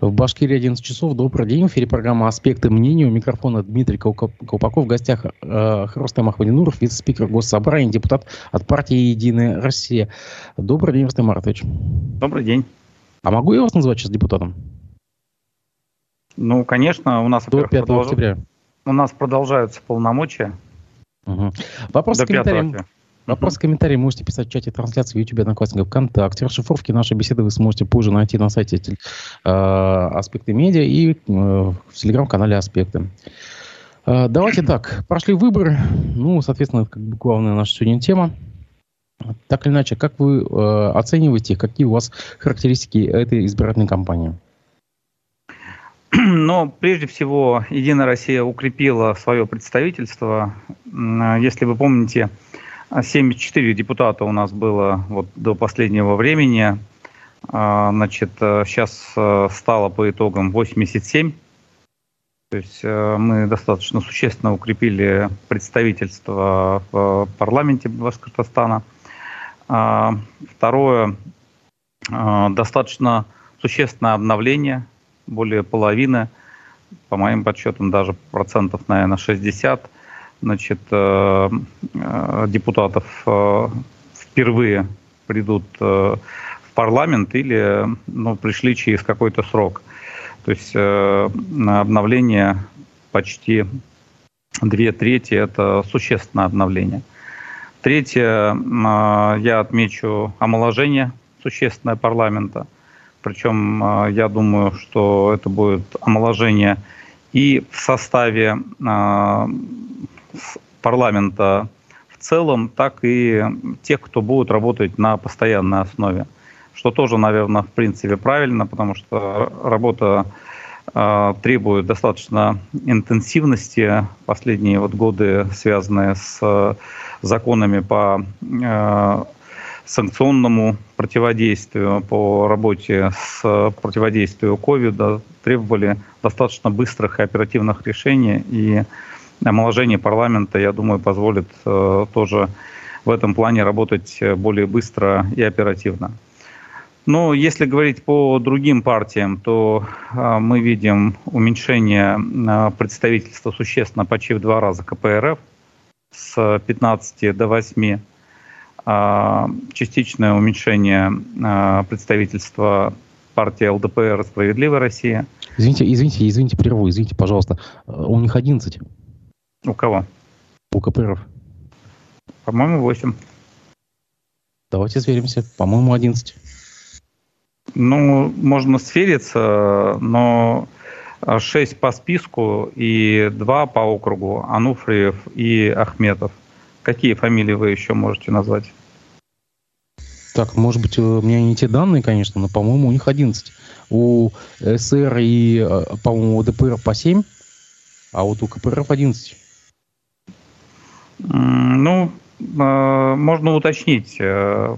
В Башкирии 11 часов. Добрый день. В эфире программа «Аспекты мнения». У микрофона Дмитрий Колпаков. В гостях э, Рустам Ахмадинуров, вице-спикер Госсобрания, депутат от партии «Единая Россия». Добрый день, Рустам Маратович. Добрый день. А могу я вас назвать сейчас депутатом? Ну, конечно, у нас... До 5 продолж... октября. У нас продолжаются полномочия. Угу. Вопрос До комментарием. Вопрос, комментарии можете писать в чате трансляции в YouTube, Одноклассников, ВКонтакте. Расшифровки нашей беседы вы сможете позже найти на сайте э, Аспекты Медиа и э, в телеграм-канале Аспекты. Э, давайте так, прошли выборы. Ну, соответственно, это как бы главная наша сегодня тема. Так или иначе, как вы э, оцениваете, какие у вас характеристики этой избирательной кампании? Но прежде всего Единая Россия укрепила свое представительство. Если вы помните, 74 депутата у нас было вот до последнего времени. А, значит, сейчас э, стало по итогам 87. То есть э, мы достаточно существенно укрепили представительство в парламенте Башкортостана. А, второе, э, достаточно существенное обновление, более половины, по моим подсчетам даже процентов, наверное, 60 значит, э, э, депутатов э, впервые придут в парламент или ну, пришли через какой-то срок. То есть обновление почти две трети – это существенное обновление. Третье, я отмечу омоложение существенное парламента. Причем я думаю, что это будет омоложение и в составе парламента в целом, так и тех, кто будет работать на постоянной основе. Что тоже, наверное, в принципе правильно, потому что работа э, требует достаточно интенсивности. Последние вот годы, связанные с законами по э, санкционному противодействию, по работе с противодействием ковида, требовали достаточно быстрых и оперативных решений. И омоложение парламента, я думаю, позволит э, тоже в этом плане работать э, более быстро и оперативно. Но если говорить по другим партиям, то э, мы видим уменьшение представительства существенно почти в два раза КПРФ с 15 до 8, частичное уменьшение представительства партии ЛДПР «Справедливая Россия». Извините, извините, извините, прерву, извините, пожалуйста. У них 11. У кого? У КПРФ. По-моему, 8. Давайте сверимся. По-моему, 11. Ну, можно свериться, но 6 по списку и 2 по округу. Ануфриев и Ахметов. Какие фамилии вы еще можете назвать? Так, может быть, у меня не те данные, конечно, но, по-моему, у них 11. У СР и, э, по-моему, у ДПР по 7, а вот у КПРФ 11. Ну, э, можно уточнить. Э,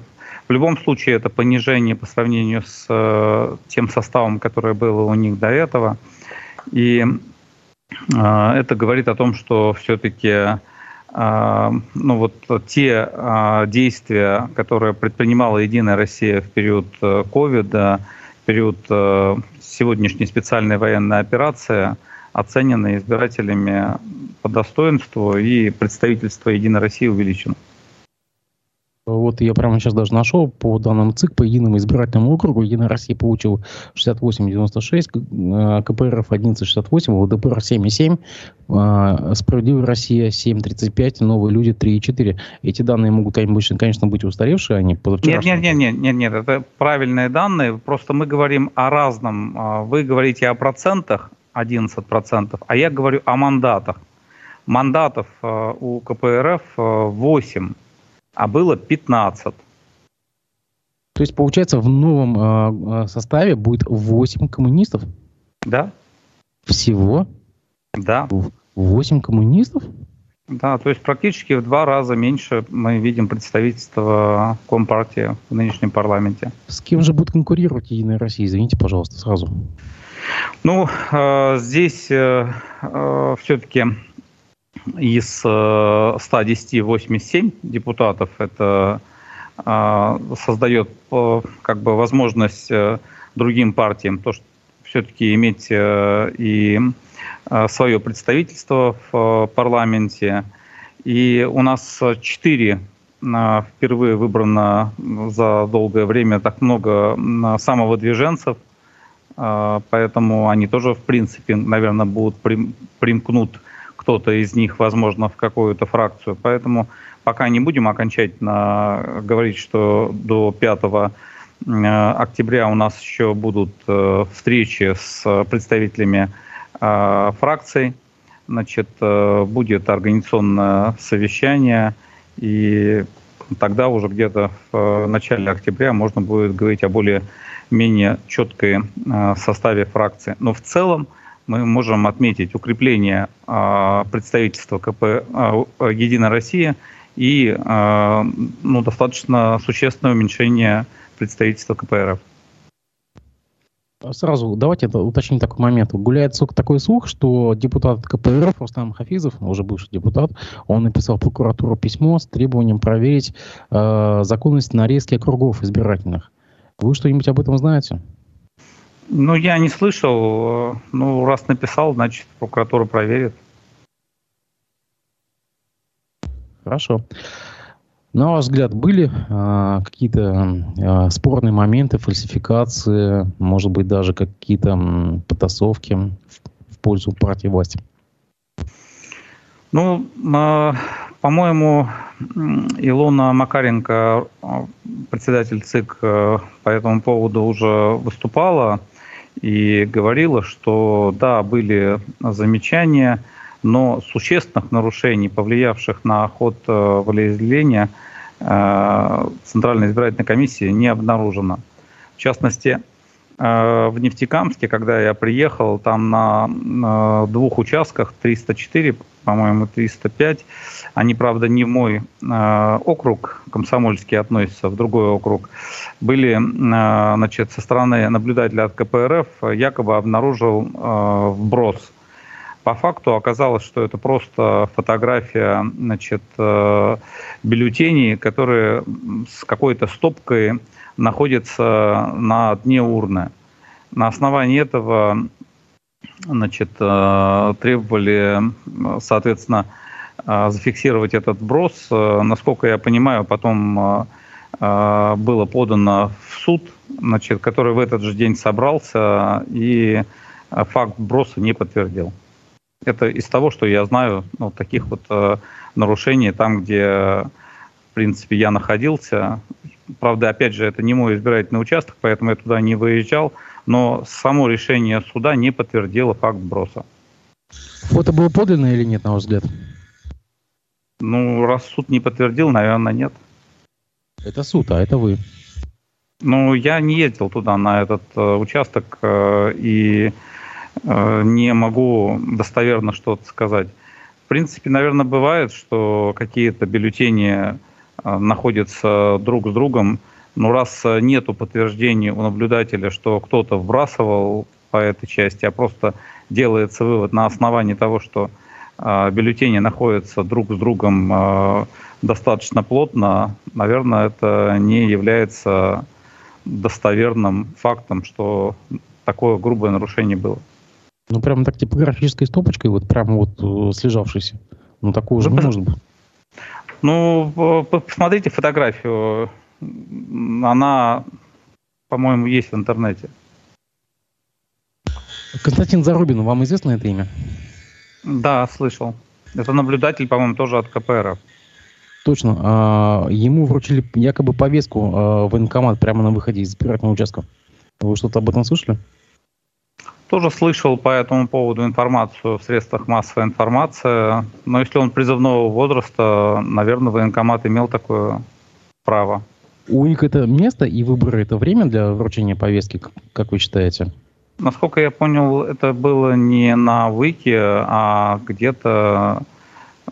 в любом случае это понижение по сравнению с э, тем составом, который был у них до этого. И это говорит о том, что все-таки ну вот те действия, которые предпринимала Единая Россия в период ковида, в период сегодняшней специальной военной операции – оценены избирателями по достоинству, и представительство Единой России увеличено. Вот я прямо сейчас даже нашел по данным ЦИК, по единому избирательному округу Единая Россия получил 68,96, КПРФ 11,68, ЛДПР 7,7, Справедливая Россия 7,35, Новые люди 3,4. Эти данные могут, конечно, быть устаревшие, они позавчерашние. Нет, нет, нет, нет, нет, это правильные данные, просто мы говорим о разном. А, вы говорите о процентах, 11%, а я говорю о мандатах. Мандатов э, у КПРФ 8, э, а было 15. То есть, получается, в новом э, составе будет 8 коммунистов? Да. Всего? Да. 8 коммунистов? Да, то есть практически в два раза меньше мы видим представительство Компартии в нынешнем парламенте. С кем же будет конкурировать Единая Россия? Извините, пожалуйста, сразу. Ну, э, здесь э, э, все-таки из 110 87 депутатов это создает как бы возможность другим партиям то, что все-таки иметь и свое представительство в парламенте. И у нас четыре впервые выбрано за долгое время так много самовыдвиженцев, поэтому они тоже, в принципе, наверное, будут примкнут кто-то из них, возможно, в какую-то фракцию. Поэтому пока не будем окончательно говорить, что до 5 октября у нас еще будут э, встречи с представителями э, фракций. Значит, э, будет организационное совещание, и тогда уже где-то в начале октября можно будет говорить о более-менее четкой составе фракции. Но в целом мы можем отметить укрепление а, представительства КП а, «Единая Россия» и а, ну, достаточно существенное уменьшение представительства КПРФ. Сразу давайте уточним такой момент. Гуляет такой слух, что депутат КПРФ Рустам Хафизов, уже бывший депутат, он написал в прокуратуру письмо с требованием проверить э, законность нарезки округов избирательных. Вы что-нибудь об этом знаете? Ну, я не слышал. Ну, раз написал, значит, прокуратура проверит. Хорошо. На ваш взгляд, были а, какие-то а, спорные моменты, фальсификации, может быть, даже какие-то потасовки в, в пользу партии власти? Ну, а, по-моему, Илона Макаренко, а, председатель ЦИК, а, по этому поводу уже выступала и говорила, что да, были замечания, но существенных нарушений, повлиявших на ход э, волеизъявления, э, Центральной избирательной комиссии не обнаружено. В частности, э, в Нефтекамске, когда я приехал, там на двух участках, 304, по-моему, 305, они, правда, не в мой округ, комсомольский относятся, в другой округ, были, значит, со стороны наблюдателя от КПРФ якобы обнаружил вброс – по факту оказалось, что это просто фотография значит, э, бюллетеней, которые с какой-то стопкой находятся на дне урны. На основании этого значит, э, требовали, соответственно, э, зафиксировать этот вброс. Насколько я понимаю, потом было подано в суд, значит, который в этот же день собрался и факт броса не подтвердил. Это из того, что я знаю, ну, таких вот э, нарушений там, где, в принципе, я находился. Правда, опять же, это не мой избирательный участок, поэтому я туда не выезжал, но само решение суда не подтвердило факт броса. Фото было подлинное или нет, на ваш взгляд? Ну, раз суд не подтвердил, наверное, нет. Это суд, а это вы. Ну, я не ездил туда, на этот э, участок, э, и Э, не могу достоверно что-то сказать. В принципе, наверное, бывает, что какие-то бюллетени э, находятся друг с другом, но раз нету подтверждений у наблюдателя, что кто-то вбрасывал по этой части, а просто делается вывод на основании того, что э, бюллетени находятся друг с другом достаточно плотно, наверное, это не является достоверным фактом, что такое грубое нарушение было. Ну, прямо так типографической стопочкой, вот прямо вот э, слежавшейся. Ну, такого же ну, может быть. Ну, посмотрите фотографию. Она, по-моему, есть в интернете. Константин Зарубин, вам известно это имя? Да, слышал. Это наблюдатель, по-моему, тоже от КПР. Точно. А, ему вручили якобы повестку а, в военкомат прямо на выходе из избирательного участка. Вы что-то об этом слышали? Тоже слышал по этому поводу информацию в средствах массовой информации. Но если он призывного возраста, наверное, военкомат имел такое право. У них это место и выборы это время для вручения повестки, как вы считаете? Насколько я понял, это было не на ВЫКе, а где-то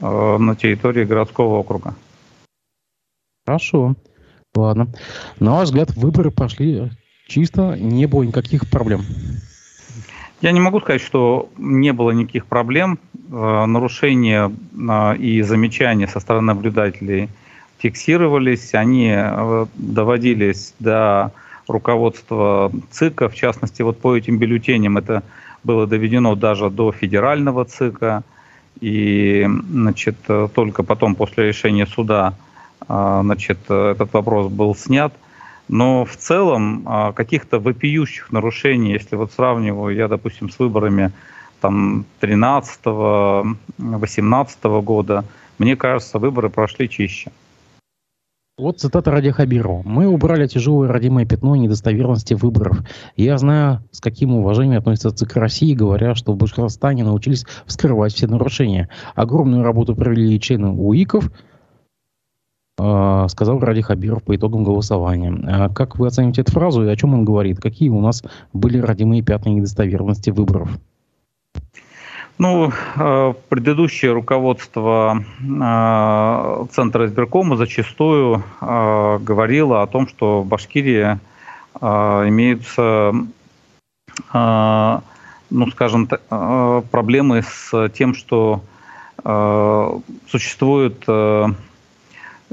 э, на территории городского округа. Хорошо. Ладно. На ваш взгляд, выборы прошли чисто, не было никаких проблем. Я не могу сказать, что не было никаких проблем. Э, нарушения э, и замечания со стороны наблюдателей фиксировались, они э, доводились до руководство ЦИКа, в частности, вот по этим бюллетеням это было доведено даже до федерального ЦИКа, и значит, только потом, после решения суда, а, значит, этот вопрос был снят. Но в целом каких-то вопиющих нарушений, если вот сравниваю я, допустим, с выборами там 13-18 года, мне кажется, выборы прошли чище. Вот цитата Ради Хабирова. «Мы убрали тяжелое родимое пятно недостоверности выборов. Я знаю, с каким уважением относятся ЦИК России, говоря, что в Башкортостане научились вскрывать все нарушения. Огромную работу провели члены УИКов, э, сказал Ради Хабиров по итогам голосования. А как вы оцените эту фразу и о чем он говорит? Какие у нас были родимые пятна недостоверности выборов? Ну, э, предыдущее руководство э, Центра избиркома зачастую э, говорило о том, что в Башкирии имеются, ну, скажем, проблемы с тем, что существует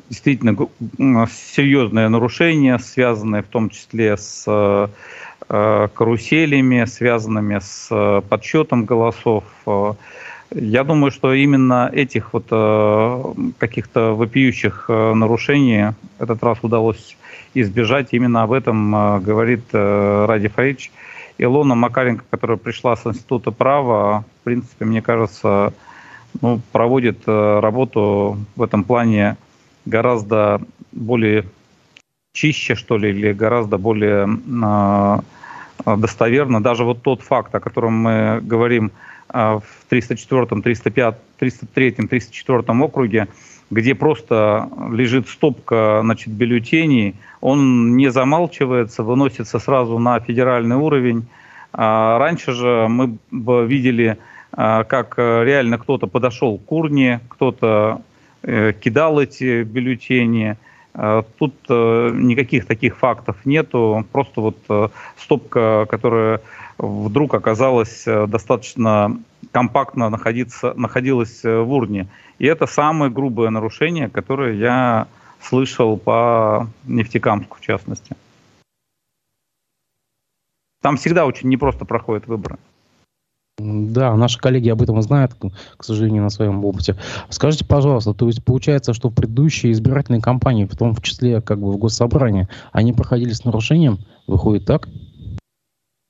действительно серьезные нарушения, связанные в том числе с каруселями, связанными с э, подсчетом голосов. Э, я думаю, что именно этих вот каких-то вопиющих нарушений этот раз удалось избежать. Именно об этом говорит Ради Фаич. Илона Макаренко, которая пришла с Института права, в принципе, мне кажется, ну, проводит работу в этом плане гораздо более чище, что ли, или гораздо более Э, достоверно. Даже вот тот факт, о котором мы говорим э, в 304, 305, 303, 304 округе, где просто лежит стопка значит, бюллетеней, он не замалчивается, выносится сразу на федеральный уровень. А раньше же мы видели, э, как реально кто-то подошел к урне, кто-то кидал эти бюллетени, Э, тут э, никаких таких фактов нету, просто вот э, стопка, которая вдруг оказалась достаточно компактно находиться, находилась в урне. И это самое грубое нарушение, которое я слышал по Нефтекамску в частности. Там всегда очень непросто проходят выборы. Да, наши коллеги об этом знают, к сожалению, на своем опыте. Скажите, пожалуйста, то есть получается, что в предыдущие избирательные кампании, в том числе как бы в госсобрании, они проходили с нарушением? Выходит так?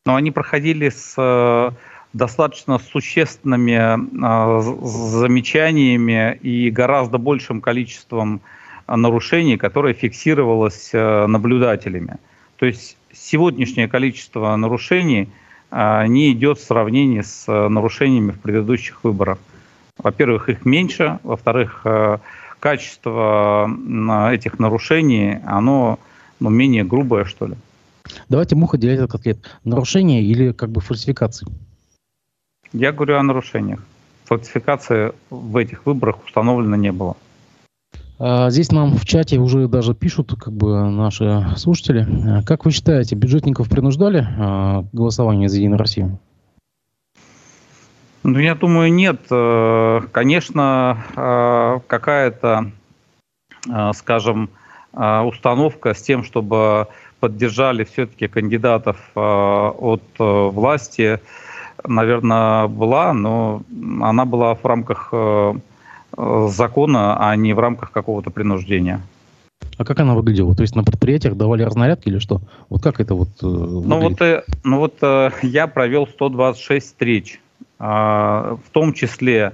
Но они проходили с э, достаточно существенными э, замечаниями и гораздо большим количеством нарушений, которое фиксировалось э, наблюдателями. То есть сегодняшнее количество нарушений – не идет в сравнении с э, нарушениями в предыдущих выборах. Во-первых, их меньше, во-вторых, э, качество этих нарушений, оно ну, менее грубое, что ли. Давайте муха делить от котлет. Нарушение или как бы фальсификации? Я говорю о нарушениях. Фальсификации в этих выборах установлено не было. А, здесь нам в чате уже даже пишут как бы наши слушатели. А, как вы считаете, бюджетников принуждали а, к голосованию за Единую Россию? Ну, я думаю, нет. Э, конечно, какая-то, скажем, установка с тем, чтобы поддержали все-таки кандидатов от э, власти, наверное, была, но она была в рамках э, Э, закона, а не в рамках какого-то принуждения. А как она выглядела? То есть на предприятиях давали разнарядки или что? Вот как это вот э, Ну вот, э, ну вот э, я провел 126 встреч, э, в том числе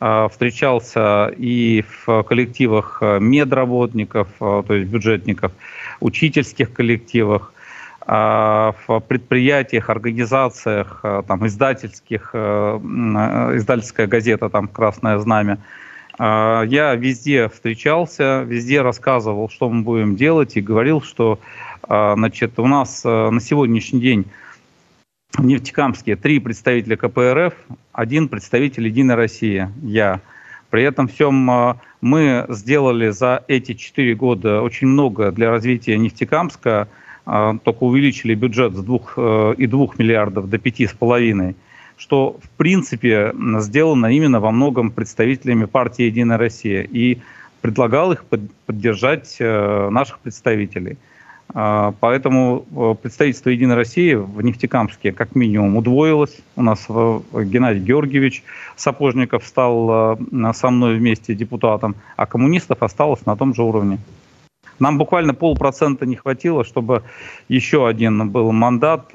э, встречался и в коллективах э, медработников, э, то есть бюджетников, учительских коллективах, э, в предприятиях, организациях, там, издательских, издательская газета, там, «Красное знамя», я везде встречался, везде рассказывал, что мы будем делать, и говорил, что а, значит, у нас а, на сегодняшний день в Нефтекамске три представителя КПРФ, один представитель Единой России, я. При этом всем мы сделали за эти четыре года очень много для развития Нефтекамска, только увеличили бюджет с 2,2 миллиардов до 5,5 миллиардов что в принципе сделано именно во многом представителями партии «Единая Россия». И предлагал их поддержать э, наших представителей. А, поэтому э, представительство «Единой России» в Нефтекамске как минимум удвоилось. У нас э, Геннадий Георгиевич Сапожников стал э, со мной вместе депутатом, а коммунистов осталось на том же уровне. Нам буквально полпроцента не хватило, чтобы еще один был мандат.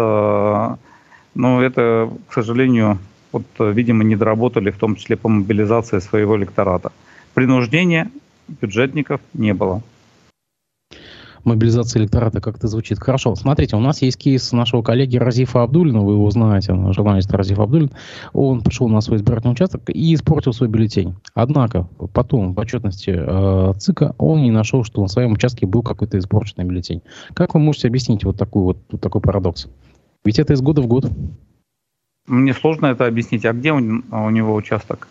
Но это, к сожалению, вот, видимо, не доработали, в том числе по мобилизации своего электората. Принуждения бюджетников не было мобилизация электората как-то звучит. Хорошо, смотрите, у нас есть кейс нашего коллеги Разифа Абдулина, вы его знаете, журналист Разиф Абдулин. Он пришел на свой избирательный участок и испортил свой бюллетень. Однако, потом в отчетности э, ЦИКа он не нашел, что на своем участке был какой-то испорченный бюллетень. Как вы можете объяснить вот, такой вот, вот такой парадокс? Ведь это из года в год. Мне сложно это объяснить. А где он, у него участок?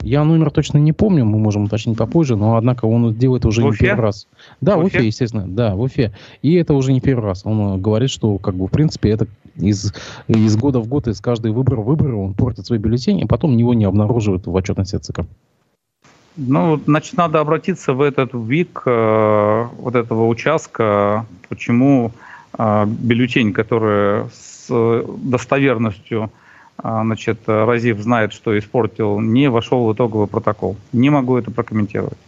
Я номер точно не помню, мы можем уточнить попозже, но однако он делает уже в не первый раз. Да, в Уфе? Уфе, естественно, да, в Уфе. И это уже не первый раз. Он говорит, что как бы в принципе это из, из года в год, из каждой выбора в выборы он портит свой бюллетень, и потом его не обнаруживают в отчетности ЦК. Ну, значит, надо обратиться в этот ВИК э, вот этого участка, почему э, бюллетень, который с достоверностью а, значит, Разив знает, что испортил, не вошел в итоговый протокол. Не могу это прокомментировать.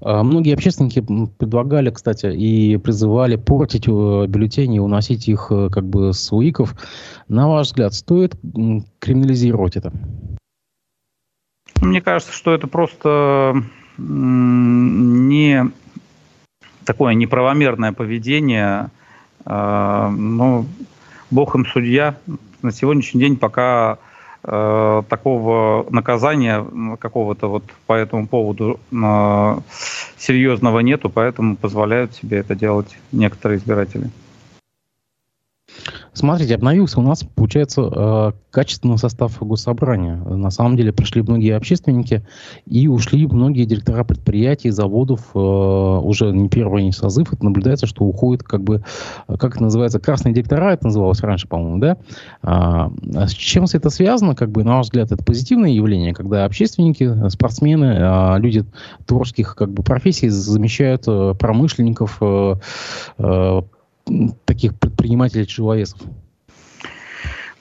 А, многие общественники предлагали, кстати, и призывали портить э, бюллетени и уносить их э, как бы с УИКов. На ваш взгляд, стоит криминализировать это? Мне кажется, что это просто не такое неправомерное поведение. А, ну, Бог им судья на сегодняшний день пока э, такого наказания какого-то вот по этому поводу э, серьезного нету, поэтому позволяют себе это делать некоторые избиратели. Смотрите, обновился у нас, получается, э, качественный состав госсобрания. На самом деле пришли многие общественники и ушли многие директора предприятий, заводов. Э, уже не первый созыв. Это наблюдается, что уходит как бы, как это называется, красные директора, это называлось раньше, по-моему, да? А, с чем это связано? Как бы, на ваш взгляд, это позитивное явление, когда общественники, спортсмены, а, люди творческих как бы, профессий замещают э, промышленников, таких предпринимателей-ЧВСов?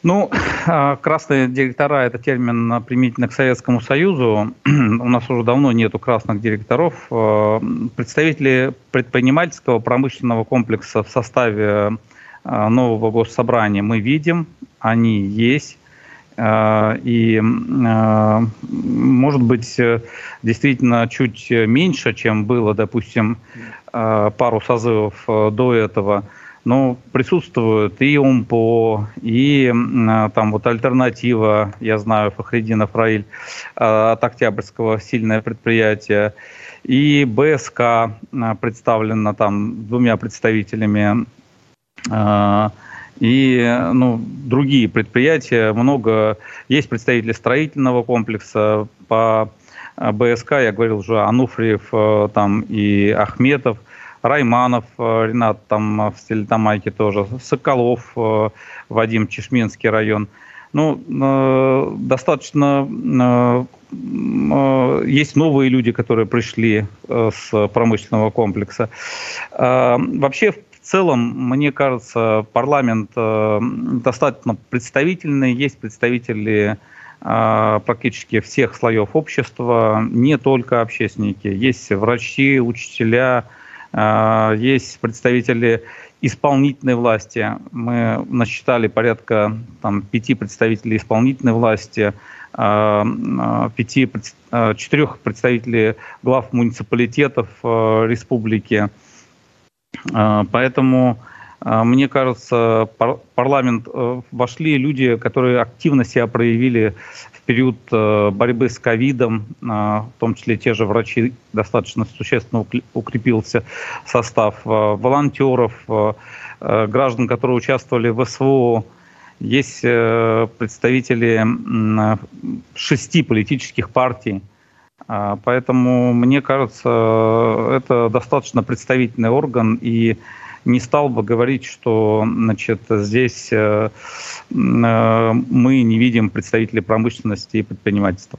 Ну, а, красные директора – это термин применительно к Советскому Союзу. У нас уже давно нету красных директоров. А, представители предпринимательского промышленного комплекса в составе а, нового госсобрания мы видим, они есть. И, может быть, действительно чуть меньше, чем было, допустим, пару созывов до этого – ну, присутствуют и УМПО, и там вот альтернатива, я знаю, Фахреддинов Раиль а, от Октябрьского, сильное предприятие, и БСК представлена там двумя представителями, и ну, другие предприятия, много, есть представители строительного комплекса, по БСК, я говорил уже, Ануфриев там и Ахметов, Райманов э, Ренат там э, в Стерлитамайке тоже, Соколов э, Вадим, Чешминский район. Ну, достаточно есть новые люди, которые пришли с промышленного комплекса. Вообще, в целом, мне кажется, парламент достаточно представительный. Есть представители практически всех слоев общества, не только общественники. Есть врачи, учителя, а, есть представители исполнительной власти. Мы насчитали порядка там, пяти представителей исполнительной власти, а, а, пяти, четырех представителей глав муниципалитетов республики. Поэтому а, мне кажется, парламент э, вошли люди, которые активно себя проявили в период э, борьбы с ковидом, а, в том числе те же врачи, достаточно существенно укрепился состав э, волонтеров, граждан, которые участвовали в СВО, есть представители шести политических партий, а, Поэтому, мне кажется, это достаточно представительный орган, и не стал бы говорить, что значит, здесь э, э, мы не видим представителей промышленности и предпринимательства.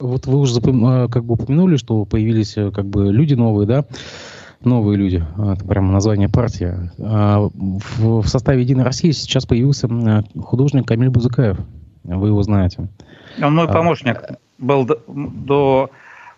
Вот вы уже э, как бы упомянули, что появились как бы люди новые, да? новые люди, это прямо название партии. А, в, в составе «Единой России» сейчас появился художник Камиль Бузыкаев. Вы его знаете. Он мой а, помощник был до, до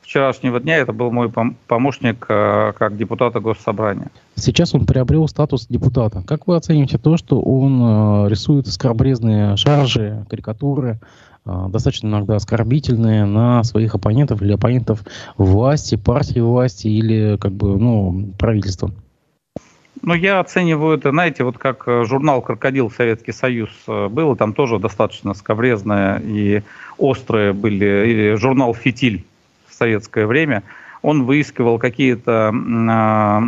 вчерашнего дня, это был мой помощник э, как депутата Госсобрания. Сейчас он приобрел статус депутата. Как вы оцените то, что он э, рисует скоробрезные шаржи, карикатуры, э, достаточно иногда оскорбительные на своих оппонентов или оппонентов власти, партии власти или как бы, ну, правительства? Ну, я оцениваю это, знаете, вот как журнал «Крокодил» Советский Союз был, там тоже достаточно скобрезные и острые были, или журнал «Фитиль» советское время, он выискивал какие-то, а,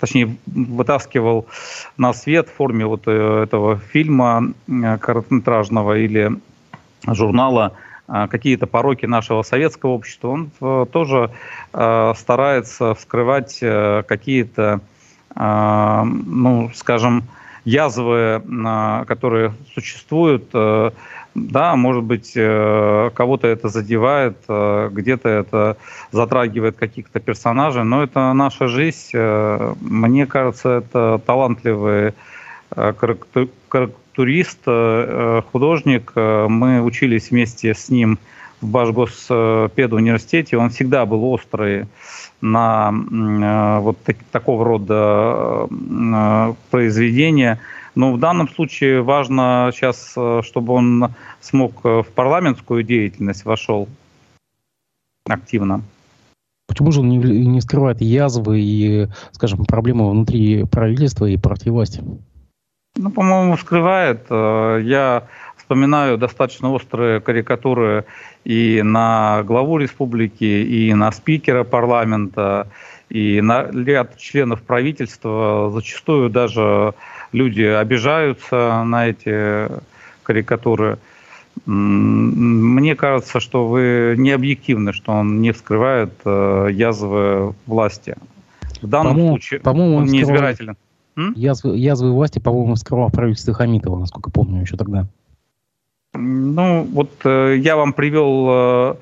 точнее, вытаскивал на свет в форме вот э, этого фильма э, короткометражного или журнала а, какие-то пороки нашего советского общества. Он э, тоже старается вскрывать какие-то, ну, скажем, язвы, которые существуют да, может быть, э, кого-то это задевает, э, где-то это затрагивает каких-то персонажей, но это наша жизнь. Э, мне кажется, это талантливый карикатурист, художник. Мы учились вместе с ним в Башгоспедуниверситете. Он всегда был острый на вот такого рода произведения – но в данном случае важно сейчас, э, чтобы он смог э, в парламентскую деятельность вошел активно. Почему же он не, не скрывает язвы и, скажем, проблемы внутри правительства и партии власти? Ну, по-моему, скрывает. Э, я вспоминаю достаточно острые карикатуры и на главу республики, и на спикера парламента, и на ряд членов правительства. Зачастую даже люди обижаются на эти карикатуры. Мне кажется, что вы не объективны, что он не вскрывает э, язвы власти. В данном по случае по-моему, он, он не избирателен. Язвы, язвы власти, по-моему, вскрывал правительство Хамитова, насколько помню, еще тогда. Ну, вот э, я вам привел э,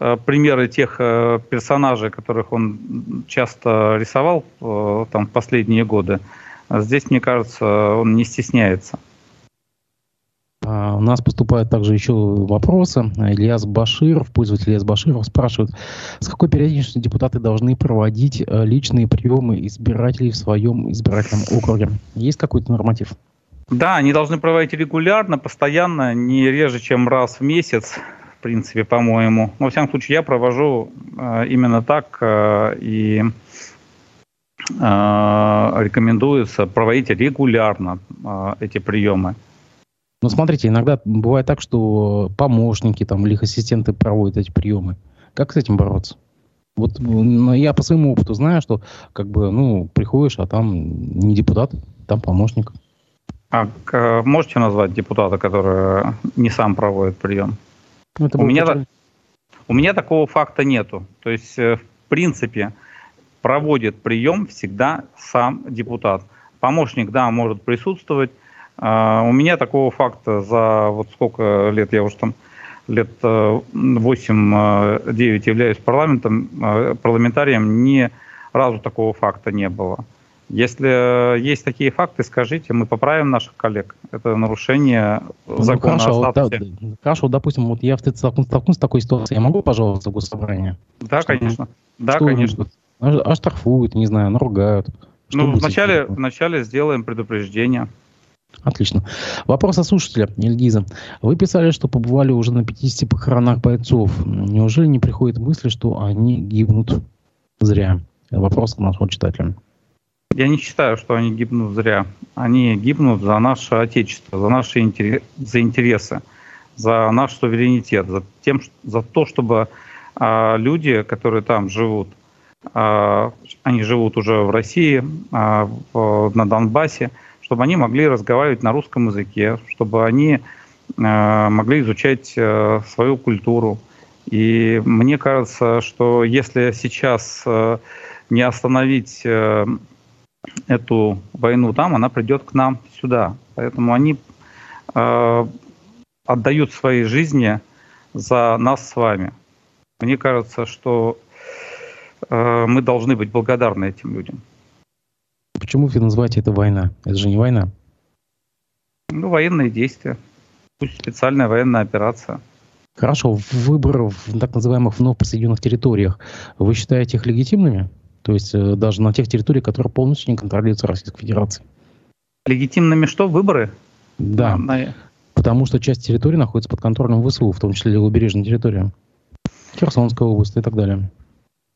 э примеры тех э, персонажей, которых он часто рисовал э, там, в последние годы. Здесь, мне кажется, он не стесняется. А, у нас поступают также еще вопросы. Ильяс Баширов, пользователь Ильяс Баширов, спрашивает, с какой периодичностью депутаты должны проводить э, личные приемы избирателей в своем избирательном округе? Есть какой-то норматив? Да, они должны проводить регулярно, постоянно, не реже, чем раз в месяц, в принципе, по-моему. Но, во всяком случае, я провожу э, именно так. Э, и рекомендуется проводить регулярно э, эти приемы. Ну, смотрите, иногда бывает так, что помощники там, или их ассистенты проводят эти приемы. Как с этим бороться? Вот ну, я по своему опыту знаю, что как бы, ну, приходишь, а там не депутат, там помощник. А можете назвать депутата, который не сам проводит прием? Это у, меня, у меня такого факта нету. То есть, э, в принципе, проводит прием всегда сам депутат. Помощник, да, может присутствовать. Uh, у меня такого факта за вот сколько лет, я уже там лет 8-9 э, э, являюсь парламентом, э, парламентарием, ни разу такого факта не было. Если есть такие факты, скажите, мы поправим наших коллег. Это нарушение ну, закона хорошо, о статусе. Да, хорошо, допустим, вот я столкнусь с такой ситуацией, я могу пожаловаться в госсобрание? Да, что, конечно. Да, что конечно. Оштрафуют, не знаю, наругают. Что ну, вначале, вначале сделаем предупреждение. Отлично. Вопрос от слушателя, Ильгиза. Вы писали, что побывали уже на 50 похоронах бойцов. Неужели не приходит мысли, что они гибнут зря? Вопрос к нашему читателю. Я не считаю, что они гибнут зря. Они гибнут за наше Отечество, за наши интерес, за интересы, за наш суверенитет, за, тем, за то, чтобы а, люди, которые там живут, они живут уже в России, а, на Донбассе, чтобы они могли разговаривать на русском языке, чтобы они а, могли изучать свою культуру. И мне кажется, что если сейчас не остановить эту войну там, она придет к нам сюда. Поэтому они отдают свои жизни за нас с вами. Мне кажется, что Э, мы должны быть благодарны этим людям. почему вы называете это война? Это же не война. Ну, военные действия. Пусть специальная военная операция. Хорошо, выборы в так называемых вновь присоединенных территориях, вы считаете их легитимными? То есть э, даже на тех территориях, которые полностью не контролируются Российской Федерацией? Легитимными что? Выборы? Да, на... потому что часть территории находится под контролем ВСУ, в том числе левобережная территория. Херсонская область и так далее.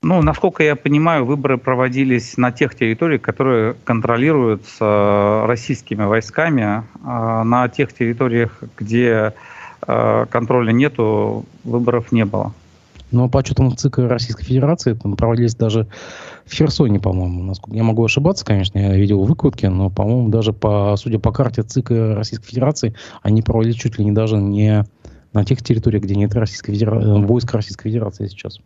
Ну, насколько я понимаю, выборы проводились на тех территориях, которые контролируются российскими войсками. А на тех территориях, где э, контроля нету, выборов не было. Но по отчетам ЦИК Российской Федерации там проводились даже в Херсоне, по-моему. Я могу ошибаться, конечно, я видел выкрутки, но, по-моему, даже по, судя по карте ЦИК Российской Федерации, они проводились чуть ли не даже не на тех территориях, где нет Российской Федера... войск Российской Федерации сейчас.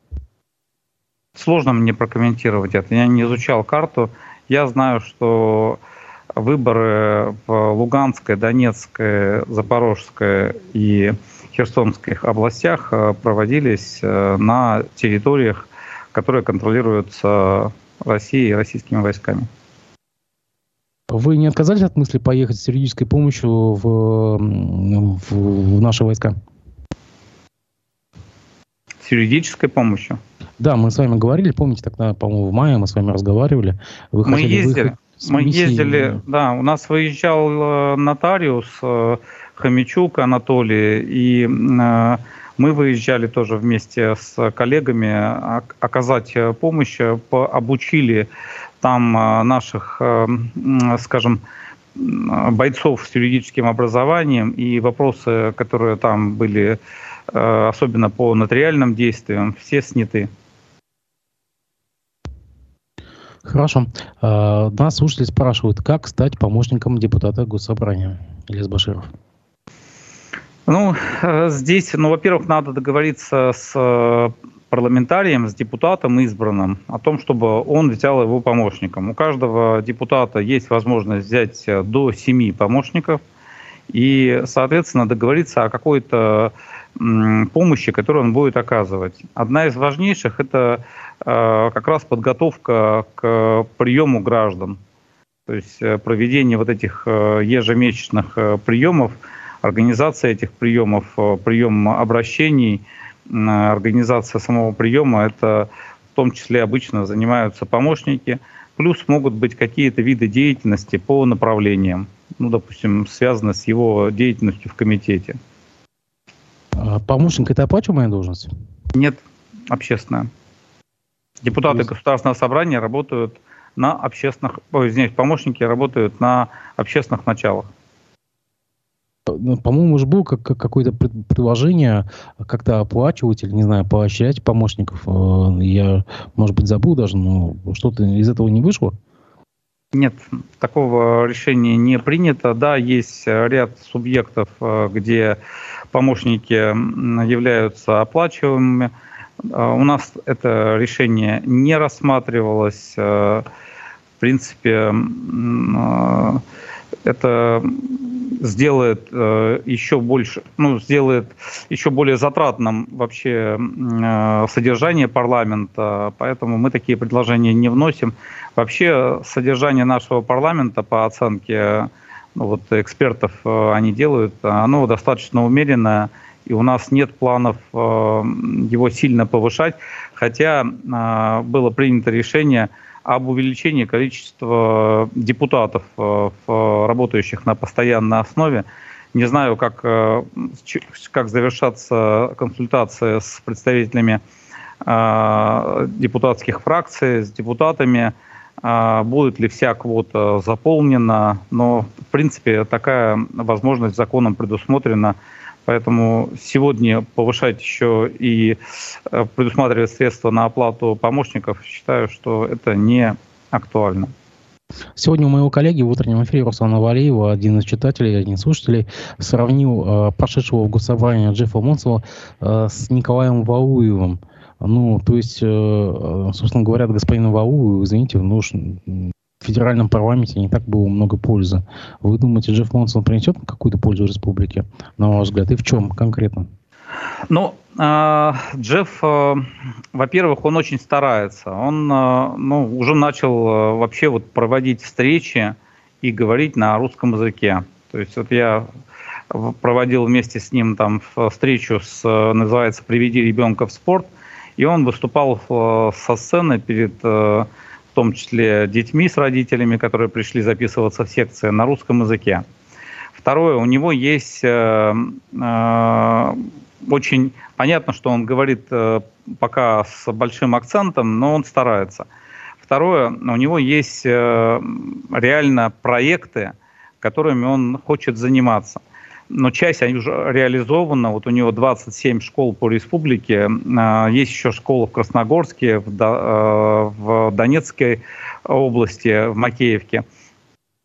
Сложно мне прокомментировать это. Я не изучал карту. Я знаю, что выборы в Луганской, Донецкой, Запорожской и Херсонских областях э, проводились э, на территориях, которые контролируются Россией и российскими войсками. Вы не отказались от мысли поехать с юридической помощью в, в, в наши войска? С юридической помощью? Да, мы с вами говорили, помните, тогда, по-моему, в мае мы с вами разговаривали. Вы мы ездили, мы ездили, да, у нас выезжал э, нотариус э, Хомячук Анатолий, и э, мы выезжали тоже вместе с коллегами оказать помощь, обучили там наших, скажем, бойцов с юридическим образованием, и вопросы, которые там были, особенно по нотариальным действиям, все сняты. Хорошо. А, нас слушатели спрашивают, как стать помощником депутата Госсобрания? Ильяс Баширов. Ну, э, здесь, ну, во-первых, надо договориться с э, парламентарием, с депутатом избранным о том, чтобы он взял его помощником. У каждого депутата есть возможность взять э, до семи помощников и, соответственно, договориться о какой-то помощи, которую он будет оказывать. Одна из важнейших – это как раз подготовка к приему граждан. То есть э, проведение вот этих э, ежемесячных приемов, организация этих приемов, прием обращений, организация самого приема, это в том числе обычно занимаются помощники, плюс могут быть какие-то виды деятельности по направлениям, ну, допустим, связанные с его деятельностью в комитете. А помощник – это оплачиваемая должность? Нет, общественная. Депутаты. Государственного собрания работают на общественных, ой, извиняюсь, помощники работают на общественных началах. Ну, по-моему, уже было как, какое-то предложение как-то оплачивать или, не знаю, поощрять помощников. Э, я, может быть, забыл даже, но что-то из этого не вышло? Нет, такого решения не принято. Да, есть ряд субъектов, э, где помощники являются оплачиваемыми. А, у нас это решение не рассматривалось. А, в принципе, а, это сделает еще больше, ну, сделает еще более затратным вообще содержание парламента, поэтому мы такие предложения не вносим. Вообще содержание нашего парламента по оценке ну, вот экспертов они делают, оно достаточно умеренное и у нас нет планов э, его сильно повышать, хотя э, было принято решение об увеличении количества депутатов, э, работающих на постоянной основе. Не знаю, как, как завершатся консультации с представителями депутатских фракций, с депутатами, будет ли вся квота заполнена, но в принципе такая возможность законом предусмотрена Поэтому сегодня повышать еще и э, предусматривать средства на оплату помощников, считаю, что это не актуально. Сегодня у моего коллеги в утреннем эфире Руслана Валиева, один из читателей, один из слушателей, сравнил э, прошедшего в госсобрание Джеффа Монсова э, с Николаем Валуевым. Ну, то есть, э, собственно говоря, господин Валуев, извините, ну, в федеральном парламенте не так было много пользы. Вы думаете, Джефф Монсон принесет какую-то пользу республике, на ваш взгляд? И в чем конкретно? Ну, э, Джефф, э, во-первых, он очень старается. Он э, ну, уже начал э, вообще вот проводить встречи и говорить на русском языке. То есть вот я проводил вместе с ним там встречу с, э, называется «Приведи ребенка в спорт», и он выступал э, со сцены перед, в том числе, детьми с родителями, которые пришли записываться в секции на русском языке. Второе, у него есть очень понятно, что он говорит пока с большим акцентом, но он старается. Второе, у него есть реально проекты, которыми он хочет заниматься но часть они уже реализована. Вот у него 27 школ по республике. А, есть еще школа в Красногорске, в а, Донецкой области, в Макеевке.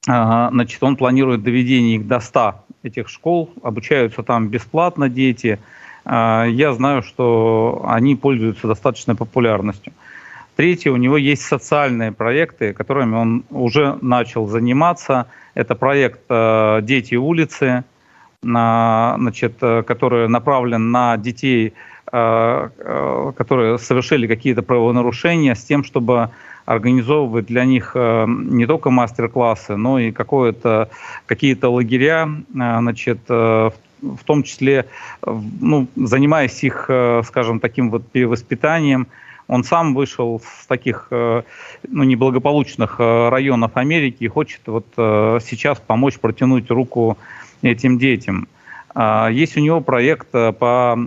А, значит, он планирует доведение их до 100 этих школ. Обучаются там бесплатно дети. Я знаю, что они пользуются достаточной популярностью. Третье, у него есть социальные проекты, которыми он уже начал заниматься. Это проект «Дети улицы», значит, э, который направлен на детей, э, э, которые совершили какие-то правонарушения, с тем, чтобы организовывать для них не только мастер-классы, но и какое-то, какие-то лагеря, значит, в том числе ну, занимаясь их, скажем, таким вот перевоспитанием, он сам вышел с таких ну, неблагополучных районов Америки и хочет вот сейчас помочь протянуть руку этим детям. А, есть у него проект э, по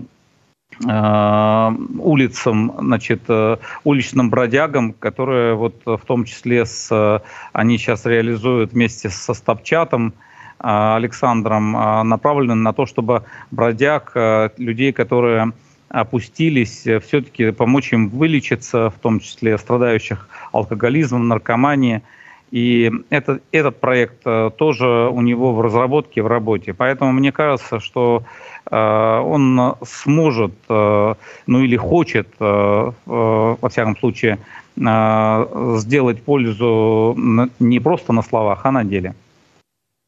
а, улицам, значит, э, уличным бродягам, которые вот в том числе с, они сейчас реализуют вместе со Стопчатом, Александром, направлены на то, чтобы бродяг, э, людей, которые опустились, все-таки помочь им вылечиться, в том числе страдающих алкоголизмом, наркоманией, и это, этот проект э, тоже у него в разработке, в работе. Поэтому мне кажется, что э, он сможет, э, ну или хочет, во всяком случае, сделать пользу не просто на словах, а на деле.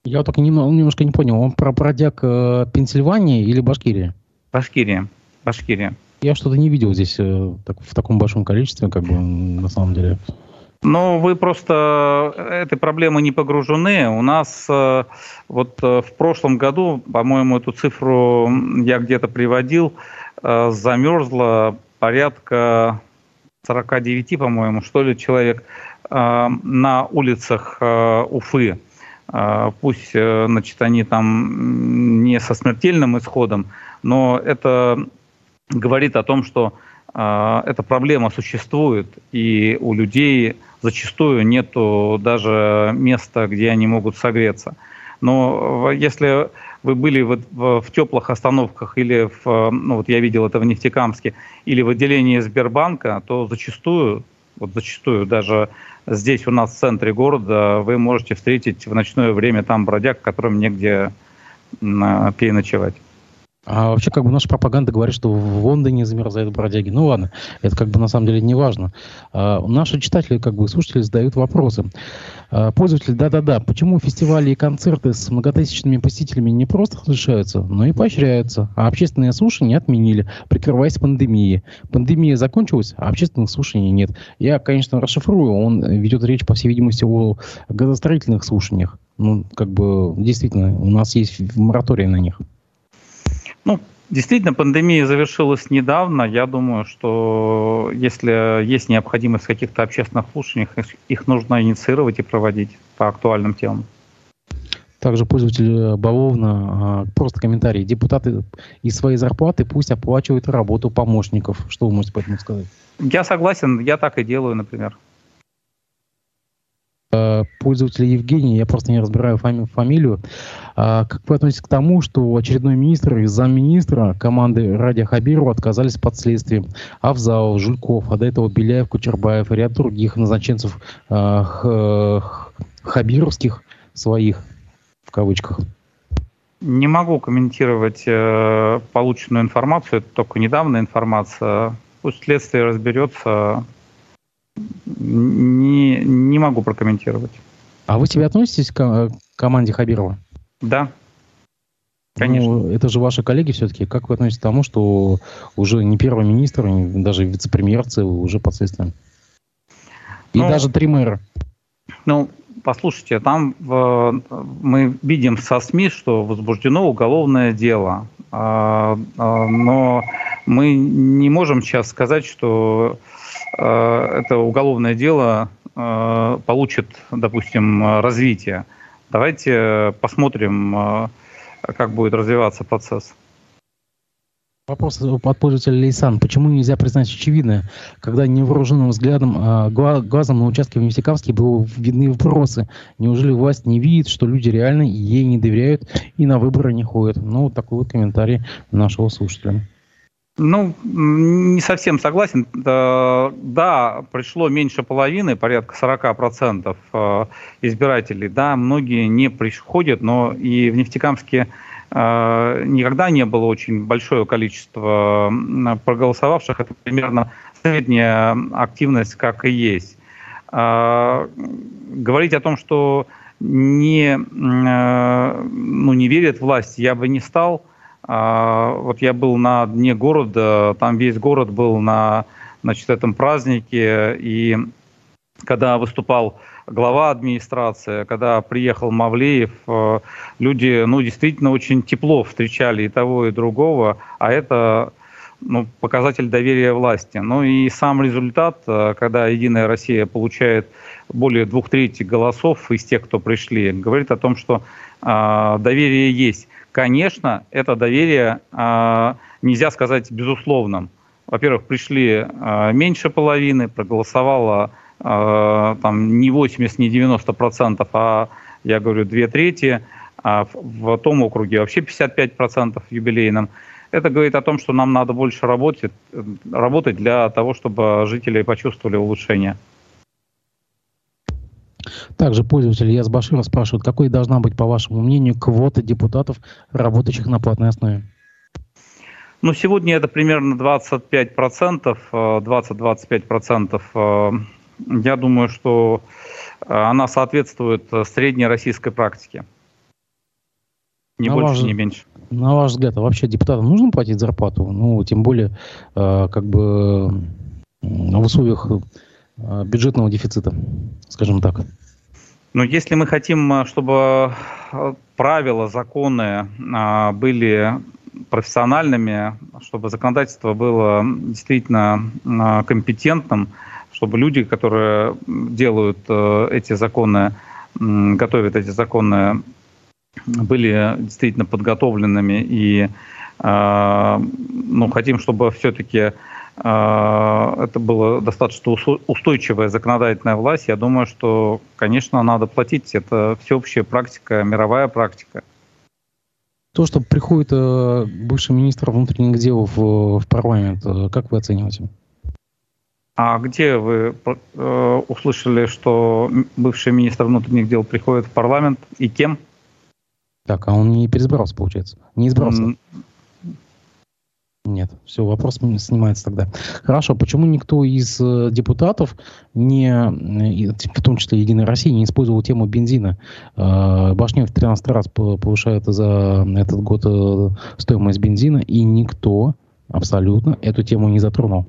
Я только немного, немножко не понял, он про бродяг Пенсильвании или Башкирии? Башкирия. Башкирия. Я что-то не видел здесь так, в таком большом количестве, как бы, на самом деле. Но вы просто этой проблемы не погружены. У нас э, вот э, в прошлом году, по-моему, эту цифру я где-то приводил, э, замерзло порядка 49, по-моему, что ли, человек на улицах Уфы. Пусть, значит, они там не со смертельным исходом, но это говорит о том, что эта проблема существует, и у людей зачастую нету даже места, где они могут согреться. Но если вы были в, в, в теплых остановках или в, ну вот я видел это в Нефтекамске, или в отделении Сбербанка, то зачастую, вот зачастую даже здесь у нас в центре города вы можете встретить в ночное время там бродяг, которым негде переночевать. А вообще, как бы наша пропаганда говорит, что в Лондоне замерзают бродяги. Ну ладно, это как бы на самом деле не важно. А, наши читатели, как бы слушатели задают вопросы. А, пользователи, да-да-да, почему фестивали и концерты с многотысячными посетителями не просто разрешаются, но и поощряются, а общественные слушания отменили, прикрываясь пандемией. Пандемия закончилась, а общественных слушаний нет. Я, конечно, расшифрую, он ведет речь, по всей видимости, о газостроительных слушаниях. Ну, как бы, действительно, у нас есть мораторий на них. Ну, действительно, пандемия завершилась недавно. Я думаю, что если есть необходимость в каких-то общественных слушаниях, их нужно инициировать и проводить по актуальным темам. Также пользователь Бавовна, а, просто комментарий. Депутаты из своей зарплаты пусть оплачивают работу помощников. Что вы можете по этому сказать? Я согласен, я так и делаю, например. Э, пользователя Евгений, я просто не разбираю фами фамилию. А, как вы относитесь к тому, что очередной министр и замминистра команды Радия Хабирова отказались под следствием? Авзалов, Жульков, а до этого Беляев, Кучербаев и ряд других назначенцев э, хабировских своих, в кавычках. Не могу комментировать э, полученную информацию, это только недавняя информация. Пусть следствие разберется, не, не могу прокомментировать. А вы себя относитесь к команде Хабирова? Да. Конечно. Ну, это же ваши коллеги все-таки. Как вы относитесь к тому, что уже не первый министр, даже вице-премьер уже под следствием? И ну, даже три мэра. Ну, послушайте, там в, мы видим со СМИ, что возбуждено уголовное дело. А, а, но мы не можем сейчас сказать, что это уголовное дело а, получит, допустим, развитие. Давайте посмотрим как будет развиваться процесс. Вопрос от пользователя Лейсан. Почему нельзя признать очевидное, когда невооруженным взглядом, глазом на участке в Нефтекамске были видны вопросы? Неужели власть не видит, что люди реально ей не доверяют и на выборы не ходят? Ну, вот такой вот комментарий нашего слушателя. Ну, не совсем согласен. Да, пришло меньше половины, порядка 40% э, избирателей. Да, многие не приходят, но и в Нефтекамске э, никогда не было очень большое количество проголосовавших. Это примерно средняя активность, как и есть. Э, говорить о том, что не, ну, не верят власти, я бы не стал – вот я был на дне города, там весь город был на значит, этом празднике, и когда выступал глава администрации, когда приехал Мавлеев, э, люди ну, действительно очень тепло встречали и того, и другого, а это ну, показатель доверия власти. Ну и сам результат, э, когда «Единая Россия» получает более двух третей голосов из тех, кто пришли, говорит о том, что э, доверие есть. Конечно, это доверие э, нельзя сказать безусловным. Во-первых, пришли э, меньше половины, проголосовало э, там не 80, не 90 процентов, а я говорю две трети. А в, в том округе вообще 55 процентов юбилейном. Это говорит о том, что нам надо больше работать, работать для того, чтобы жители почувствовали улучшение. Также пользователь Яс Баширов спрашивает, какой должна быть, по вашему мнению, квота депутатов, работающих на платной основе? Ну, сегодня это примерно 25%, 20-25%. Э, э, я думаю, что э, она соответствует средней российской практике. Не на больше, ваш, не меньше. На ваш взгляд, а вообще депутатам нужно платить зарплату? Ну, тем более, как бы в условиях бюджетного дефицита, скажем так. Но если мы хотим, э, чтобы э, правила, законы э, были профессиональными, чтобы законодательство было действительно компетентным, чтобы люди, которые делают эти законы, готовят эти законы, были действительно подготовленными и ну, хотим, чтобы все-таки а, это была достаточно устойчивая законодательная власть. Я думаю, что, конечно, надо платить. Это всеобщая практика, мировая практика. То, что приходит э, бывший министр внутренних дел в, в парламент, э, как вы оцениваете? А где вы э, услышали, что бывший министр внутренних дел приходит в парламент и кем? Так, а он не переизбрался, получается? Не избрался? Нет, все, вопрос снимается тогда. Хорошо, почему никто из э, депутатов, не, в том числе Единой России, не использовал тему бензина? Э, Башнев в 13 раз повышает за этот год э, стоимость бензина, и никто абсолютно эту тему не затронул.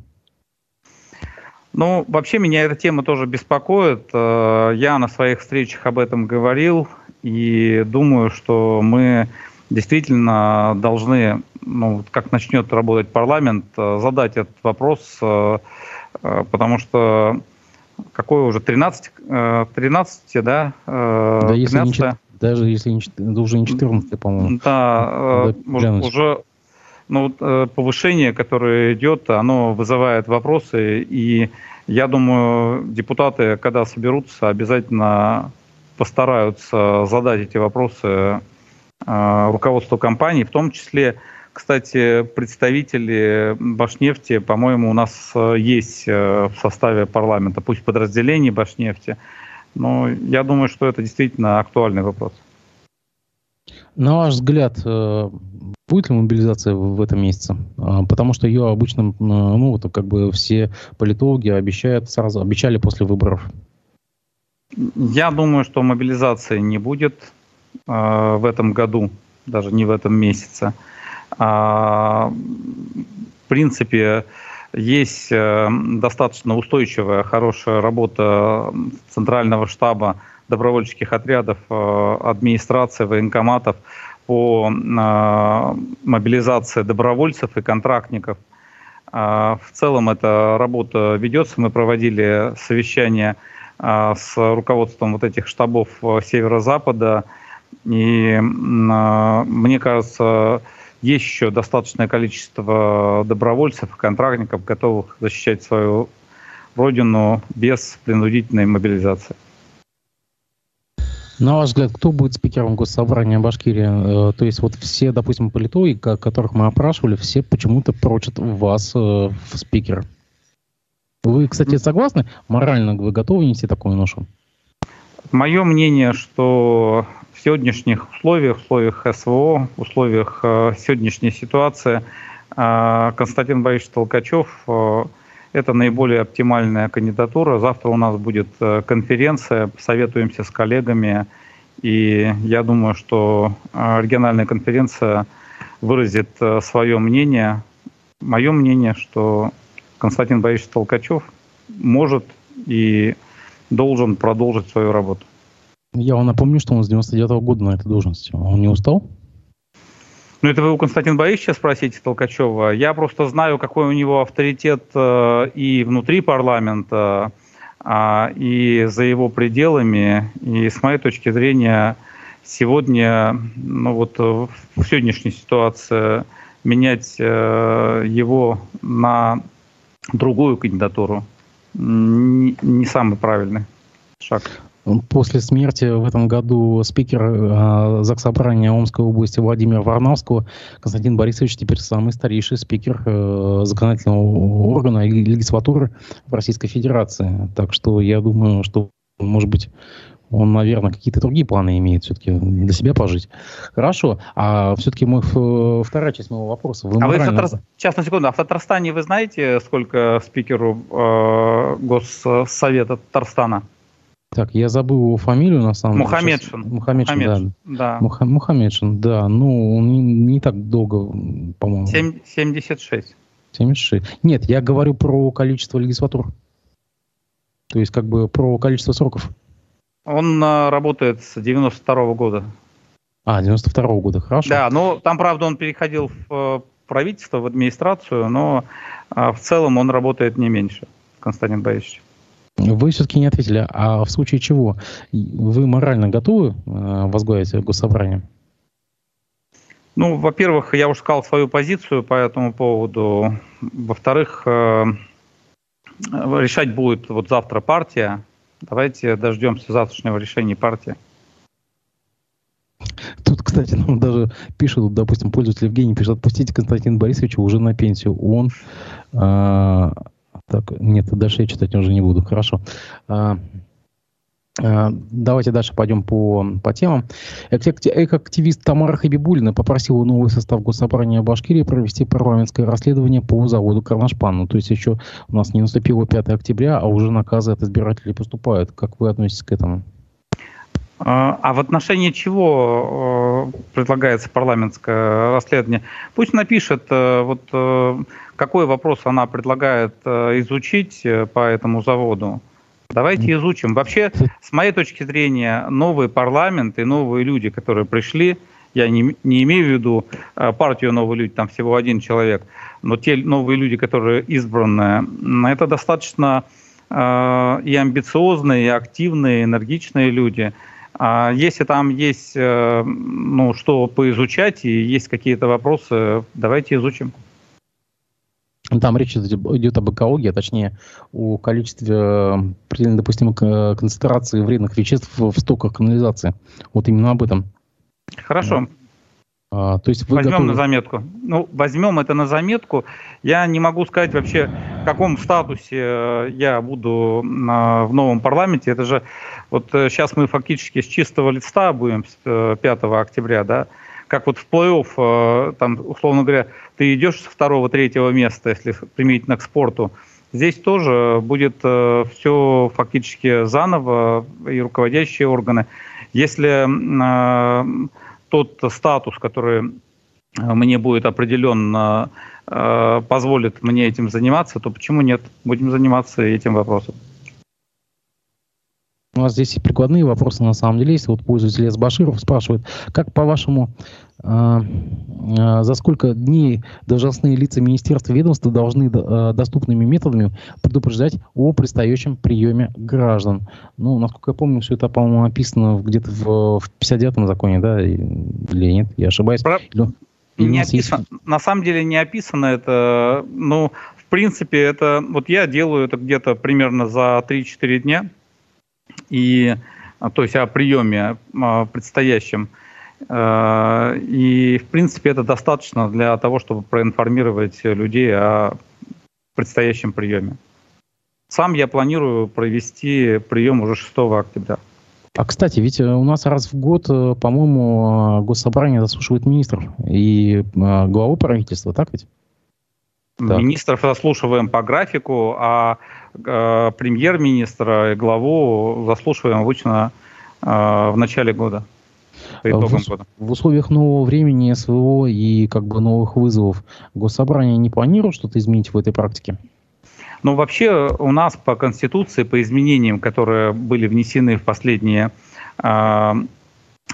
Ну, вообще меня эта тема тоже беспокоит. Я на своих встречах об этом говорил и думаю, что мы действительно должны, ну, как начнет работать парламент, э, задать этот вопрос, э, э, потому что какое уже 13, 13 да? Да, если не, даже если не, да уже не 14, по-моему. Да, уже ну, повышение, которое идет, оно вызывает вопросы, и я думаю, депутаты, когда соберутся, обязательно постараются задать эти вопросы а, руководству компании, в том числе, кстати, представители Башнефти, по-моему, у нас э, есть э, в составе парламента, пусть подразделений Башнефти, но я думаю, что это действительно актуальный вопрос. На ваш взгляд, э, будет ли мобилизация в этом месяце? А, потому что ее обычно, ну, вот как бы все политологи обещают сразу, обещали после выборов. Я думаю, что мобилизации не будет. Э, в этом году. даже не в этом месяце. А, в принципе, есть э, достаточно устойчивая, хорошая работа центрального штаба добровольческих отрядов, э, администрации, военкоматов по э, мобилизации добровольцев и контрактников. В целом эта работа ведется. Мы проводили совещание с руководством вот этих штабов северо-запада. И мне кажется, есть еще достаточное количество добровольцев и контрактников, готовых защищать свою родину без принудительной мобилизации. На ваш взгляд, кто будет спикером Госсобрания Башкирии? Э, то есть вот все, допустим, политологи, которых мы опрашивали, все почему-то прочат вас э, в спикер. Вы, кстати, согласны? Морально вы готовы нести такую ношу? Мое мнение, что в сегодняшних условиях, условиях СВО, условиях э, сегодняшней ситуации э, Константин Борисович Толкачев э, это наиболее оптимальная кандидатура. Завтра у нас будет конференция, советуемся с коллегами, и я думаю, что региональная конференция выразит свое мнение. Мое мнение, что Константин Борисович Толкачев может и должен продолжить свою работу. Я вам напомню, что он с 99 -го года на этой должности. Он не устал? Ну, это вы у Константина Борисовича спросите Толкачева. Я просто знаю, какой у него авторитет э, и внутри парламента, э, и за его пределами. И с моей точки зрения, сегодня, ну вот в сегодняшней ситуации менять э, его на другую кандидатуру не, не самый правильный шаг. После смерти в этом году спикера э, Заксобрания Омской области Владимира Варнавского Константин Борисович теперь самый старейший спикер э, законодательного органа и легислатуры в Российской Федерации. Так что я думаю, что, может быть, он, наверное, какие-то другие планы имеет все-таки для себя пожить. Хорошо. А все-таки мы, вторая часть моего вопроса. Вы а морально... вы, в сейчас на секунду, а в Татарстане вы знаете, сколько спикеру э, Госсовета Татарстана? Так, я забыл его фамилию, на самом Мухаммедшин. деле. Мухаммедшин. Мухаммедшин, да. да. Муха, Мухаммедшин, да. Ну, он не, не так долго, по-моему. 76. 76. Нет, я говорю про количество легислатур. То есть, как бы, про количество сроков. Он а, работает с 92 -го года. А, 92 -го года, хорошо. Да, ну, там, правда, он переходил в э, правительство, в администрацию, но а, в целом он работает не меньше, Константин Борисович. Вы все-таки не ответили, а в случае чего вы морально готовы э, возглавить госсобрание? Ну, во-первых, я уже сказал свою позицию по этому поводу. Во-вторых, э, решать будет вот завтра партия. Давайте дождемся завтрашнего решения партии. Тут, кстати, нам даже пишут, допустим, пользователь Евгений пишет, отпустите Константина Борисовича уже на пенсию. Он э, так, нет, дальше я читать уже не буду. Хорошо. А, а, давайте дальше пойдем по, по темам. Экоактивист Тамара Хабибулина попросила новый состав Госсобрания Башкирии провести парламентское расследование по заводу Карнашпан. Ну, то есть еще у нас не наступило 5 октября, а уже наказы от избирателей поступают. Как вы относитесь к этому? А, а в отношении чего э, предлагается парламентское расследование? Пусть напишет, э, вот э, какой вопрос она предлагает изучить по этому заводу. Давайте изучим. Вообще, с моей точки зрения, новый парламент и новые люди, которые пришли, я не, не имею в виду партию «Новые люди», там всего один человек, но те новые люди, которые избраны, это достаточно и амбициозные, и активные, энергичные люди – а если там есть э, ну, что поизучать и есть какие-то вопросы, давайте изучим. Там речь идет об экологии, а точнее о количестве э, предельно допустимой концентрации вредных веществ в стоках канализации. Вот именно об этом. Хорошо. А, то есть вы возьмем готовы... на заметку. Ну, возьмем это на заметку. Я не могу сказать вообще, в каком статусе э, я буду в новом парламенте. Это же вот сейчас э, мы фактически с чистого листа будем с 5 э, октября, да, как вот в плей-офф, там, условно говоря, ты идешь с второго-третьего места, если применительно к спорту, Здесь тоже будет все фактически заново и руководящие органы. Если тот статус, который мне будет определен, позволит мне этим заниматься, то почему нет? Будем заниматься этим вопросом. У нас здесь и прикладные вопросы на самом деле есть. Вот пользователь С. Баширов спрашивает, как по-вашему, э, э, за сколько дней должностные лица министерства ведомства должны э, доступными методами предупреждать о предстоящем приеме граждан? Ну, насколько я помню, все это, по-моему, описано где-то в, в 59-м законе, да, или нет? Я ошибаюсь? Про... Или, не описано, есть... На самом деле не описано это. Ну, в принципе, это вот я делаю это где-то примерно за 3-4 дня и, а, то есть о приеме а, предстоящем. А, и, в принципе, это достаточно для того, чтобы проинформировать людей о предстоящем приеме. Сам я планирую провести прием уже 6 октября. А, кстати, ведь э, у нас раз в год, э, по-моему, госсобрание заслушивает министров и главу правительства, так ведь? Так. Министров заслушиваем по графику, а э, премьер-министра и главу заслушиваем обычно э, в начале года. По итогам в, года. в условиях нового времени СВО и как бы новых вызовов госсобрание не планирует что-то изменить в этой практике? Ну, вообще у нас по Конституции, по изменениям, которые были внесены в последние э,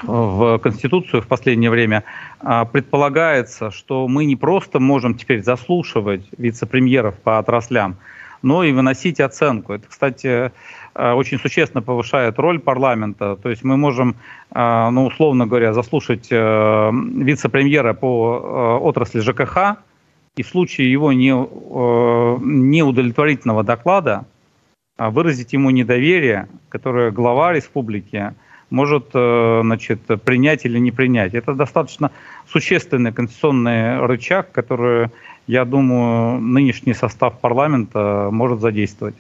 в Конституцию в последнее время, а, предполагается, что мы не просто можем теперь заслушивать вице-премьеров по отраслям, но и выносить оценку. Это, кстати, а, очень существенно повышает роль парламента. То есть мы можем, а, ну, условно говоря, заслушать э, вице-премьера по э, отрасли ЖКХ, и в случае его не, э, неудовлетворительного доклада выразить ему недоверие, которое глава республики – может э, значит, принять или не принять. Это достаточно существенный конституционный рычаг, который, я думаю, нынешний состав парламента может задействовать.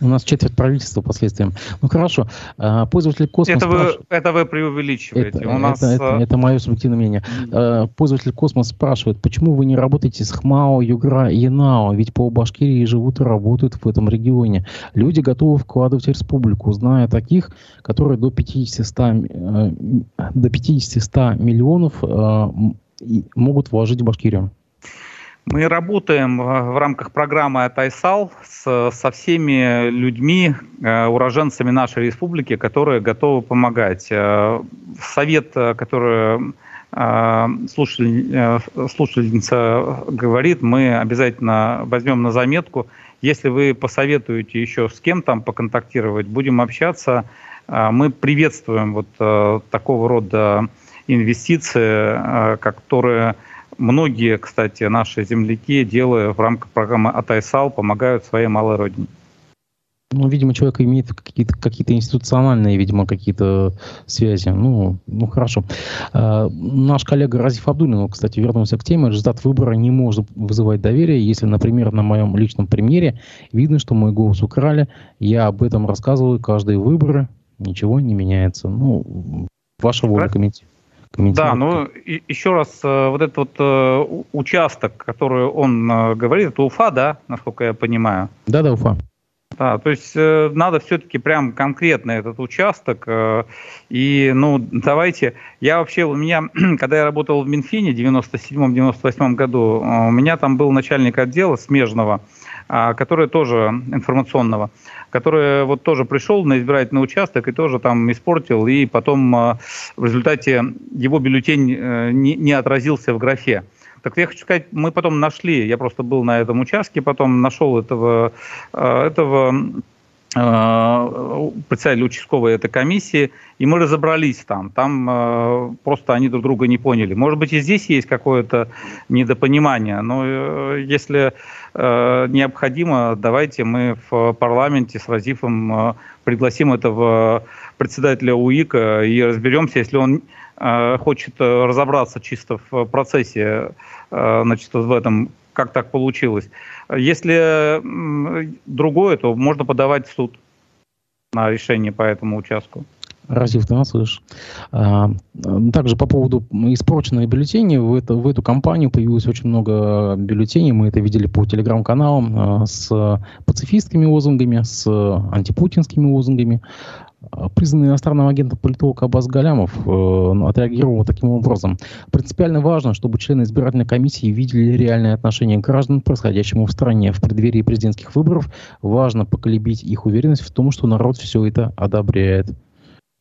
У нас четверть правительства последствиям. Ну хорошо. А, пользователь Космос... Это вы, это вы преувеличиваете. Это, У нас... это, это, это мое субъективное мнение. А, пользователь Космос спрашивает, почему вы не работаете с ХМАО, Югра и ЯНАО? Ведь по Башкирии живут и работают в этом регионе. Люди готовы вкладывать в республику, зная таких, которые до 50-100 э, до 50 миллионов могут вложить в Башкирию. Мы работаем в рамках программы «Атайсал» с, со всеми людьми, э, уроженцами нашей республики, которые готовы помогать. Э, совет, э, который слушательница говорит, мы обязательно возьмем на заметку. Если вы посоветуете еще с кем там поконтактировать, будем общаться. Мы приветствуем вот такого рода инвестиции, которые Многие, кстати, наши земляки, делая в рамках программы Атайсал, помогают своей малой родине. Ну, видимо, человек имеет какие-то какие институциональные, видимо, какие-то связи. Ну, ну хорошо. Э, наш коллега Разиф Абдулин, кстати, вернулся к теме. Результат выбора не может вызывать доверие, если, например, на моем личном примере видно, что мой голос украли. Я об этом рассказываю каждые выборы. Ничего не меняется. Ну, ваша воля комментирует. Да, ну и, еще раз, э, вот этот вот э, участок, который он э, говорит, это Уфа, да, насколько я понимаю? Да, да, Уфа. Да, то есть э, надо все-таки прям конкретно этот участок. Э, и, ну, давайте, я вообще, у меня, когда я работал в Минфине в 97-98 году, э, у меня там был начальник отдела смежного, э, который тоже информационного, который вот тоже пришел на избирательный участок и тоже там испортил, и потом э, в результате его бюллетень э, не, отразился в графе. Так я хочу сказать, мы потом нашли, я просто был на этом участке, потом нашел этого, э, этого председателя участковой этой комиссии, и мы разобрались там. Там э, просто они друг друга не поняли. Может быть, и здесь есть какое-то недопонимание, но э, если необходимо, давайте мы в парламенте с Разифом э, пригласим этого председателя УИКа и разберемся, если он э, хочет разобраться чисто в процессе, э, значит, в этом, как так получилось. Если другое, то можно подавать в суд на решение по этому участку. Разив, ты нас слышишь? А, также по поводу испорченной бюллетени, в, это, в эту кампанию появилось очень много бюллетеней, мы это видели по телеграм-каналам, а, с пацифистскими лозунгами, с антипутинскими лозунгами. А, признанный иностранным агентом политолог Абаз Галямов э, отреагировал таким образом. Принципиально важно, чтобы члены избирательной комиссии видели реальное отношение граждан происходящему в стране. В преддверии президентских выборов важно поколебить их уверенность в том, что народ все это одобряет.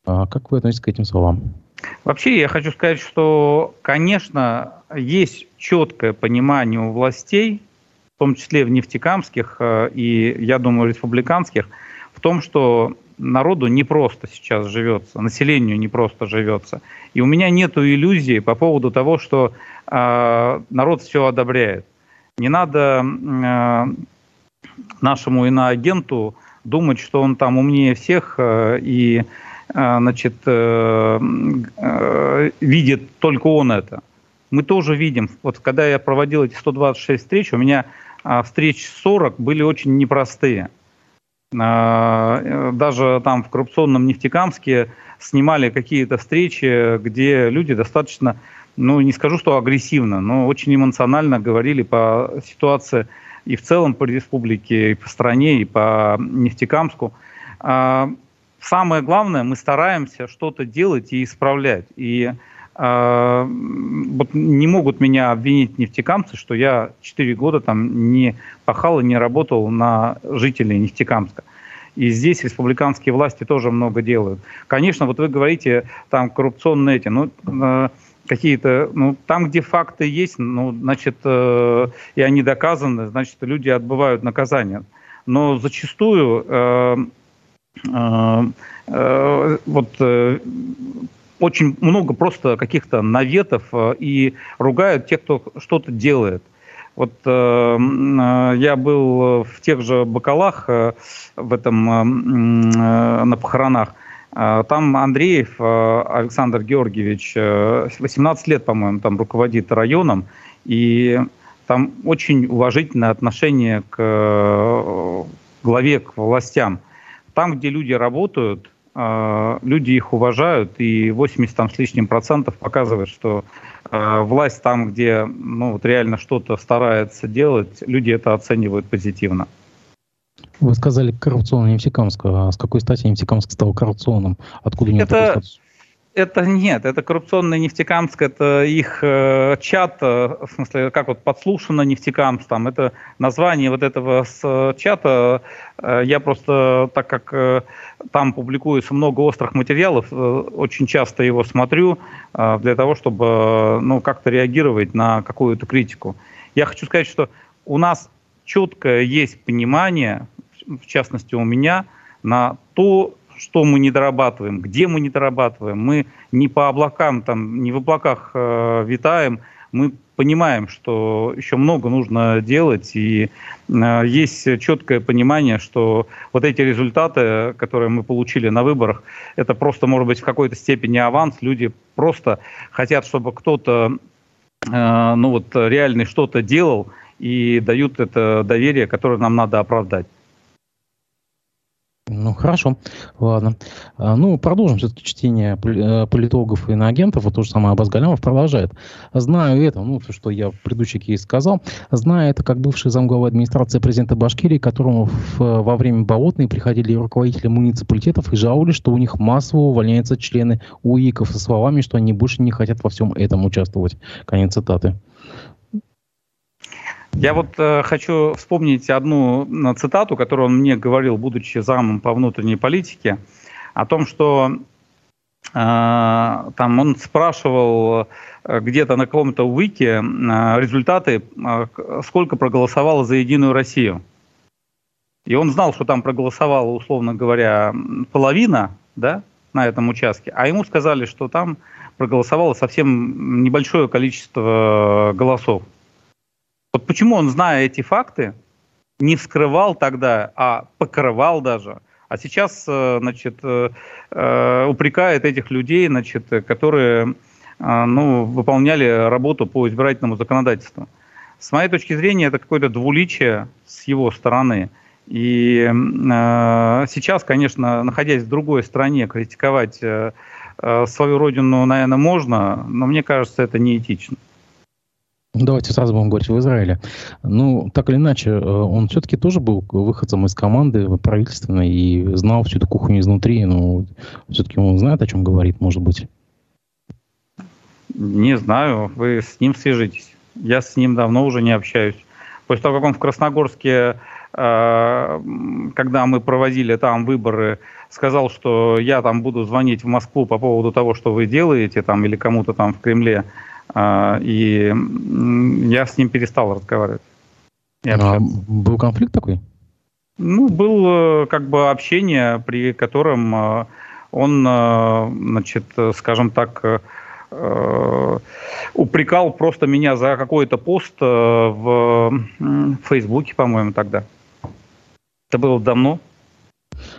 А как вы относитесь к этим словам? Вообще, я хочу сказать, что, конечно, есть четкое понимание у властей, в том числе в нефтекамских э, и, я думаю, республиканских, в том, что народу не просто сейчас живется, населению не просто живется. И у меня нет иллюзий по поводу того, что э, народ все одобряет. Не надо э, нашему иноагенту думать, что он там умнее всех э, и значит, э, э, видит только он это. Мы тоже видим. Вот когда я проводил эти 126 встреч, у меня э, встреч 40 были очень непростые. А, даже там в коррупционном Нефтекамске снимали какие-то встречи, где люди достаточно, ну не скажу, что агрессивно, но очень эмоционально говорили по ситуации и в целом по республике, и по стране, и по Нефтекамску. Самое главное, мы стараемся что-то делать и исправлять. И а, вот не могут меня обвинить нефтекамцы, что я 4 года там не пахал и не работал на жителей Нефтекамска. И здесь республиканские власти тоже много делают. Конечно, вот вы говорите, там коррупционные эти, ну, э, какие-то, ну, там, где факты есть, ну, значит, э, и они доказаны, значит, люди отбывают наказание. Но зачастую э, э, э, вот э, очень много просто каких-то наветов э, и ругают тех, кто что-то делает. Вот э, э, я был в тех же Бакалах, э, в этом э, э на похоронах. Э, там Андреев э, Александр Георгиевич, 18 лет, по-моему, там руководит районом, и там очень уважительное отношение к главе, к властям. Там, где люди работают, а, люди их уважают, и 80 там, с лишним процентов показывает, что э, власть там, где ну, вот реально что-то старается делать, люди это оценивают позитивно. Вы сказали коррупционный Нефтекамск. А с какой стати Нефтекамск стал коррупционным? Откуда у него это, такой статус? Это нет, это коррупционный Нефтекамск, это их э, чат, э, в смысле, как вот подслушано Нефтекамск, там, это название вот этого с чата, э, я просто, так как э, там публикуется много острых материалов, э, очень часто его смотрю э, для того, чтобы, э, ну, как-то реагировать на какую-то критику. Я хочу сказать, что у нас четкое есть понимание, в частности у меня, на то, что мы не дорабатываем, где мы не дорабатываем. Мы не по облакам, там, не в облаках э, витаем, мы понимаем, что еще много нужно делать, и э, есть четкое понимание, что вот эти результаты, которые мы получили на выборах, это просто, может быть, в какой-то степени аванс. Люди просто хотят, чтобы кто-то, э, ну вот, реально что-то делал, и дают это доверие, которое нам надо оправдать. Ну, хорошо. Ладно. А, ну, продолжим все-таки чтение э, политологов и иноагентов. Вот то же самое Абаз Галямов продолжает. Знаю это, ну, то, что я в предыдущий кейс сказал. Знаю это как бывший замглавы администрации президента Башкирии, которому в, во время Болотной приходили руководители муниципалитетов и жаловались, что у них массово увольняются члены УИКов со словами, что они больше не хотят во всем этом участвовать. Конец цитаты. Я вот э, хочу вспомнить одну цитату, которую он мне говорил, будучи замом по внутренней политике, о том, что э, там он спрашивал э, где-то на каком-то уике э, результаты, э, сколько проголосовало за Единую Россию. И он знал, что там проголосовала, условно говоря, половина да, на этом участке, а ему сказали, что там проголосовало совсем небольшое количество голосов. Вот почему он, зная эти факты, не вскрывал тогда, а покрывал даже, а сейчас, э, значит, э, э, упрекает этих людей, значит, которые, ну, выполняли работу по избирательному законодательству. С моей точки зрения, это какое-то двуличие с его стороны. И э, сейчас, конечно, находясь в другой стране, критиковать э, свою родину, наверное, можно, но мне кажется, это неэтично. Давайте сразу будем говорить в Израиле. Ну, так или иначе, э, он все-таки тоже был выходцем из команды правительственной и знал всю эту кухню изнутри. Но все-таки он знает, о чем говорит, может быть. Не знаю. Вы с ним свяжитесь. Я с ним давно уже не общаюсь. После того, как он в Красногорске, э, когда мы проводили там выборы, сказал, что я там буду звонить в Москву по поводу того, что вы делаете там или кому-то там в Кремле, и я с ним перестал разговаривать. А был конфликт такой? Ну, был э, как бы общение, при котором э, он, э, значит, скажем так, упрекал просто меня за какой-то пост в Фейсбуке, по-моему, тогда. Это было давно.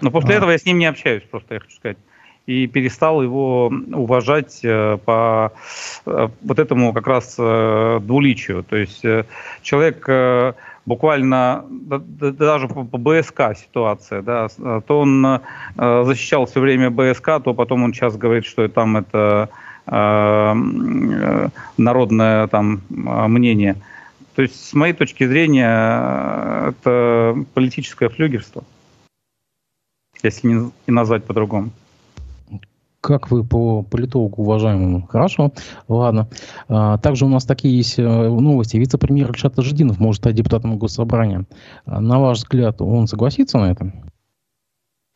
Но после а. этого я с ним не общаюсь, просто я хочу сказать и перестал его уважать э, по э, вот этому как раз э, двуличию. То есть человек буквально даже по, БСК ситуация, да, то он защищал все время БСК, то потом он сейчас говорит, что там это народное там мнение. То есть, с моей точки зрения, это политическое флюгерство, если не назвать по-другому. Как вы по политологу уважаемому? Хорошо, ладно. А, также у нас такие есть э, новости. Вице-премьер Ильшат Ажидинов может стать депутатом Госсобрания. А, на ваш взгляд, он согласится на это?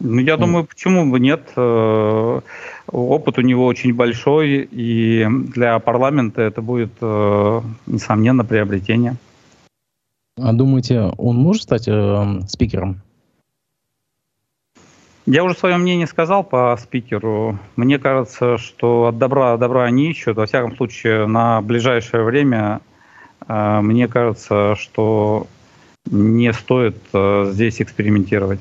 Ну, я думаю, почему бы нет. Э, опыт у него очень большой, и для парламента это будет, э, несомненно, приобретение. А думаете, он может стать э, спикером? Я уже свое мнение сказал по спикеру. Мне кажется, что от добра добра не ищут. Во всяком случае, на ближайшее время э, мне кажется, что не стоит э, здесь экспериментировать.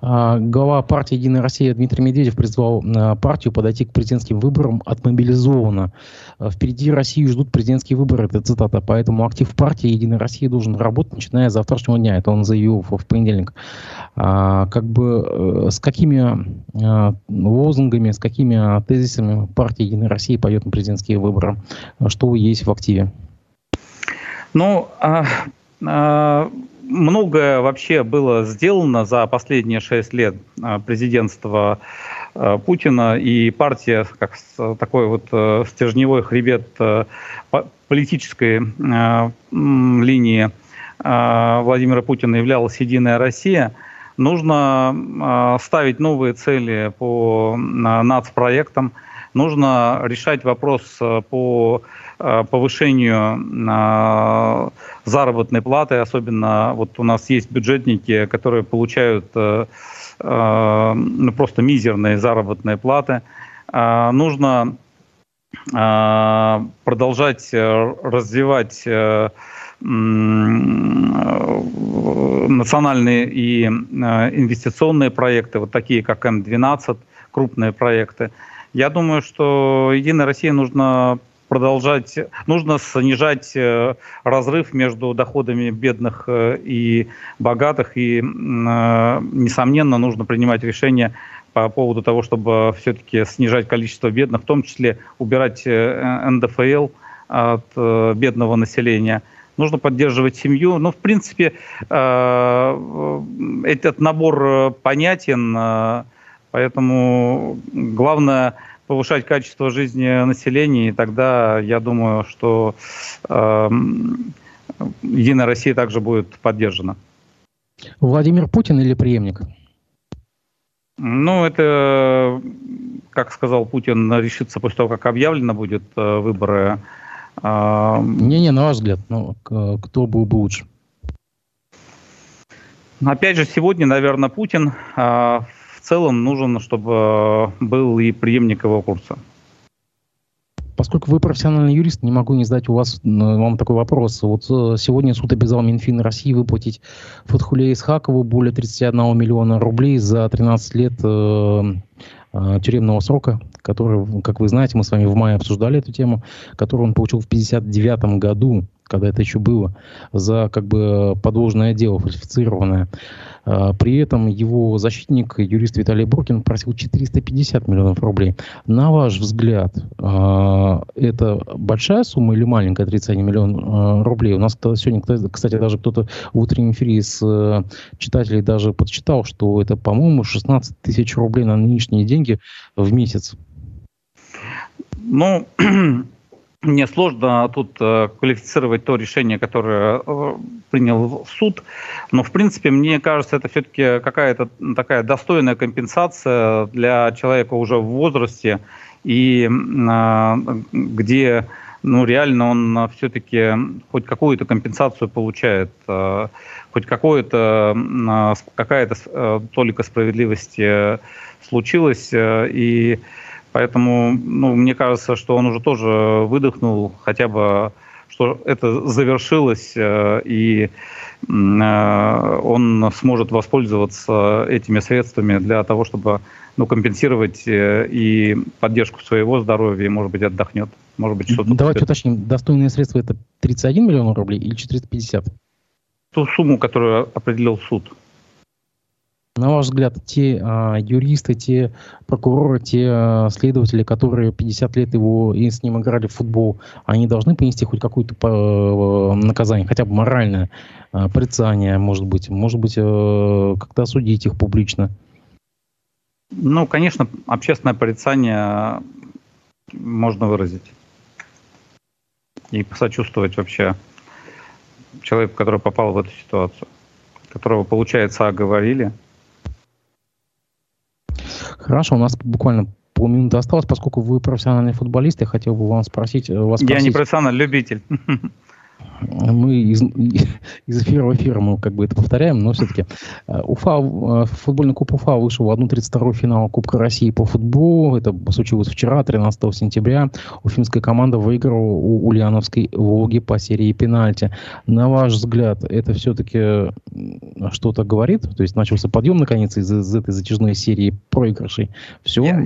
А, глава партии «Единая Россия» Дмитрий Медведев призвал а, партию подойти к президентским выборам отмобилизованно. А, Впереди Россию ждут президентские выборы, это цитата, поэтому актив партии «Единая Россия» должен работать, начиная с завтрашнего дня. Это он заявил в понедельник. Как бы э, с какими лозунгами, с какими тезисами партия «Единая Россия» пойдет на президентские выборы? Что есть в активе? Ну, а, а многое вообще было сделано за последние шесть лет а, президентства а, Путина. И партия как такой вот э, стержневой хребет э, политической а, линии Владимира Путина являлась «Единая Россия», нужно ставить новые цели по нацпроектам, нужно решать вопрос э, по Э, повышению э, заработной платы, особенно вот у нас есть бюджетники, которые получают просто мизерные заработные платы. Нужно продолжать развивать национальные и инвестиционные проекты, вот такие как М12, крупные проекты. Я думаю, что Единой России нужно продолжать, нужно снижать э, разрыв между доходами бедных э, и богатых, и, э, несомненно, нужно принимать решения по поводу того, чтобы все-таки снижать количество бедных, в том числе убирать НДФЛ от бедного населения. Нужно поддерживать семью. Ну, в принципе, этот набор понятен, поэтому главное – повышать качество жизни населения, и тогда я думаю, что э, Единая Россия также будет поддержана. Владимир Путин или преемник? Ну, это, как сказал Путин, решится после того, как объявлено будет э, выборы. Э, Не-не, на ваш взгляд, ну, кто был бы лучше? Опять же, сегодня, наверное, Путин. Э, целом нужен, чтобы э, был и преемник его курса. Поскольку вы профессиональный юрист, не могу не задать у вас вам такой вопрос. Вот э, сегодня суд обязал Минфин России выплатить Фатхуле Исхакову более 31 миллиона рублей за 13 лет э, э, тюремного срока, который, как вы знаете, мы с вами в мае обсуждали эту тему, которую он получил в 1959 году когда это еще было, за как бы подложное дело, фальсифицированное. А, при этом его защитник, юрист Виталий Буркин, просил 450 миллионов рублей. На ваш взгляд, а, это большая сумма или маленькая, 31 миллион а, рублей? У нас сегодня, кстати, даже кто-то в утреннем эфире из э, читателей даже подсчитал, что это, по-моему, 16 тысяч рублей на нынешние деньги в месяц. Ну, мне сложно тут э, квалифицировать то решение, которое э, принял суд, но в принципе мне кажется, это все-таки какая-то такая достойная компенсация для человека уже в возрасте. И э, где ну, реально он все-таки хоть какую-то компенсацию получает, хоть какое-то, какая-то толика справедливости случилась, и Поэтому, ну, мне кажется, что он уже тоже выдохнул, хотя бы, что это завершилось, э, и э, он сможет воспользоваться этими средствами для того, чтобы ну, компенсировать э, и поддержку своего здоровья, и, может быть, отдохнет. Может быть, что-то... Давайте уточним, достойные средства это 31 миллион рублей или 450? Ту сумму, которую определил суд. На ваш взгляд, те а, юристы, те прокуроры, те а, следователи, которые 50 лет его и с ним играли в футбол, они должны понести хоть какое-то а, наказание, хотя бы моральное, а, порицание, может быть, может быть, а, как-то осудить их публично? Ну, конечно, общественное порицание можно выразить и посочувствовать вообще человеку, который попал в эту ситуацию, которого, получается, оговорили – Хорошо, у нас буквально полминуты осталось, поскольку вы профессиональный футболист, я хотел бы вам спросить... Э, вас я не профессиональный, любитель. мы из, из эфира в эфир мы как бы это повторяем, но все-таки э, Уфа, э, футбольный клуб Уфа вышел в 1-32 финал Кубка России по футболу. Это случилось вчера, 13 сентября. Уфимская команда выиграла у Ульяновской Волги по серии пенальти. На ваш взгляд, это все-таки что-то говорит? То есть начался подъем наконец из, из этой затяжной серии проигрышей. Все? Я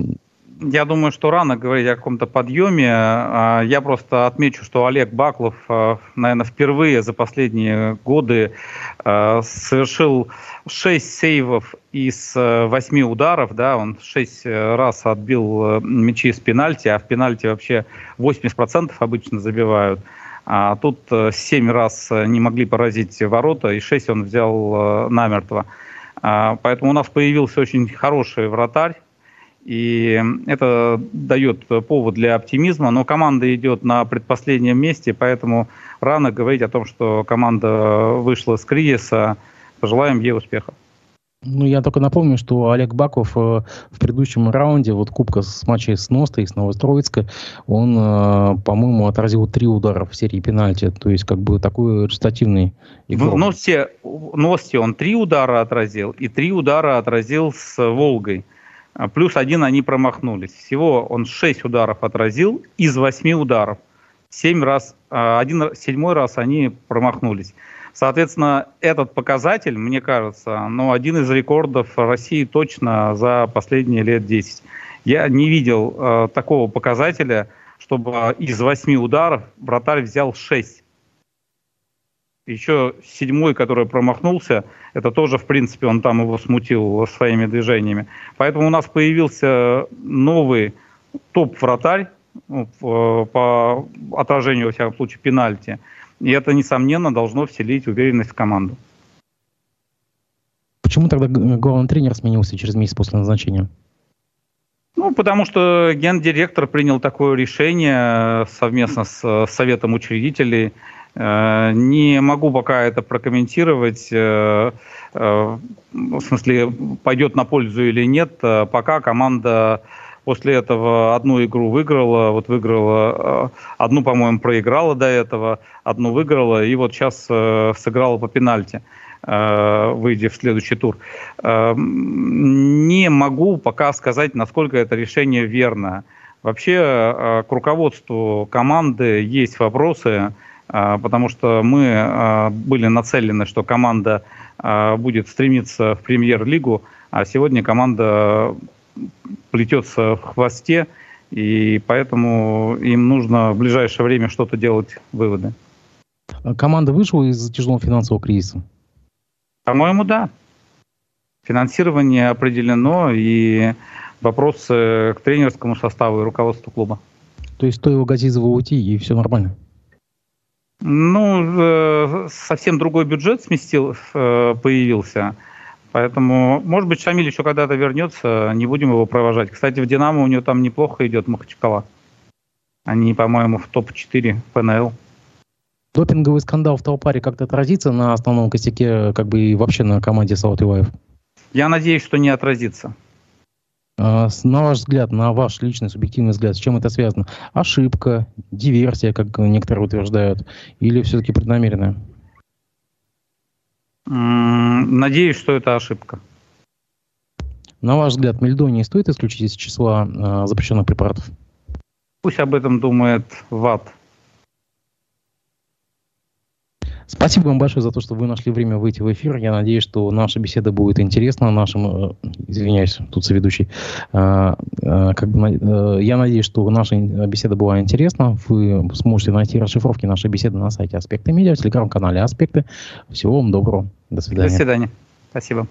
я думаю, что рано говорить о каком-то подъеме. А, я просто отмечу, что Олег Баклов, а, наверное, впервые за последние годы а, совершил 6 сейвов из 8 ударов. Да, он 6 раз отбил мячи с пенальти, а в пенальти вообще 80% обычно забивают. А тут 7 раз не могли поразить ворота, и 6 он взял намертво. Поэтому у нас появился очень хороший вратарь, и это дает повод для оптимизма, но команда идет на предпоследнем месте, поэтому рано говорить о том, что команда вышла с кризиса. Пожелаем ей успеха. Ну, я только напомню, что Олег Баков э, в предыдущем раунде, вот кубка с матчей с Ностой, с Новостроицка, он, э, по-моему, отразил три удара в серии пенальти. То есть, как бы такой результативный игрок. В Носте, в Носте он три удара отразил, и три удара отразил с Волгой. А, плюс один они промахнулись. Всего он 6 ударов отразил из 8 ударов. 7 раз, а, один, седьмой раз они промахнулись. Соответственно, этот показатель, мне кажется, ну, один из рекордов России точно за последние лет 10. Я не видел э, такого показателя, чтобы из 8 ударов вратарь взял 6 еще седьмой, который промахнулся, это тоже, в принципе, он там его смутил своими движениями. Поэтому у нас появился новый топ-вратарь ну, по отражению, во всяком случае, пенальти. И это, несомненно, должно вселить уверенность в команду. Почему тогда главный тренер сменился через месяц после назначения? Ну, потому что гендиректор принял такое решение совместно с Советом учредителей – Э, не могу пока это прокомментировать, э, э, в смысле, пойдет на пользу или нет. Пока команда после этого одну игру выиграла, вот выиграла, одну, по-моему, проиграла до этого, одну выиграла, и вот сейчас сыграла по пенальти выйдя в следующий тур. Не могу пока сказать, насколько это решение верно. Вообще к руководству команды есть вопросы, потому что мы а, были нацелены, что команда а, будет стремиться в премьер-лигу, а сегодня команда плетется в хвосте, и поэтому им нужно в ближайшее время что-то делать, выводы. Команда вышла из тяжелого финансового кризиса? По-моему, да. Финансирование определено, и вопросы к тренерскому составу и руководству клуба. То есть стоило Газизову уйти, и все нормально? Ну, э, совсем другой бюджет сместил, э, появился. Поэтому, может быть, Шамиль еще когда-то вернется, не будем его провожать. Кстати, в «Динамо» у него там неплохо идет Махачкала. Они, по-моему, в топ-4 ПНЛ. Допинговый скандал в Талпаре как-то отразится на основном костяке, как бы и вообще на команде Салат Илаев? Я надеюсь, что не отразится. А, на ваш взгляд, на ваш личный субъективный взгляд, с чем это связано? Ошибка, диверсия, как некоторые утверждают, или все-таки преднамеренная? Надеюсь, что это ошибка. На ваш взгляд, мельдоний стоит исключить из числа э, запрещенных препаратов? Пусть об этом думает ВАД. Спасибо вам большое за то, что вы нашли время выйти в эфир. Я надеюсь, что наша беседа будет интересна нашим, э, извиняюсь, тут соведущий. Э, э, как бы, я надеюсь, что наша беседа была интересна. Вы сможете найти расшифровки нашей беседы на сайте Аспекты Медиа, в телеграм-канале Аспекты. Всего вам доброго. До свидания. До свидания. Спасибо.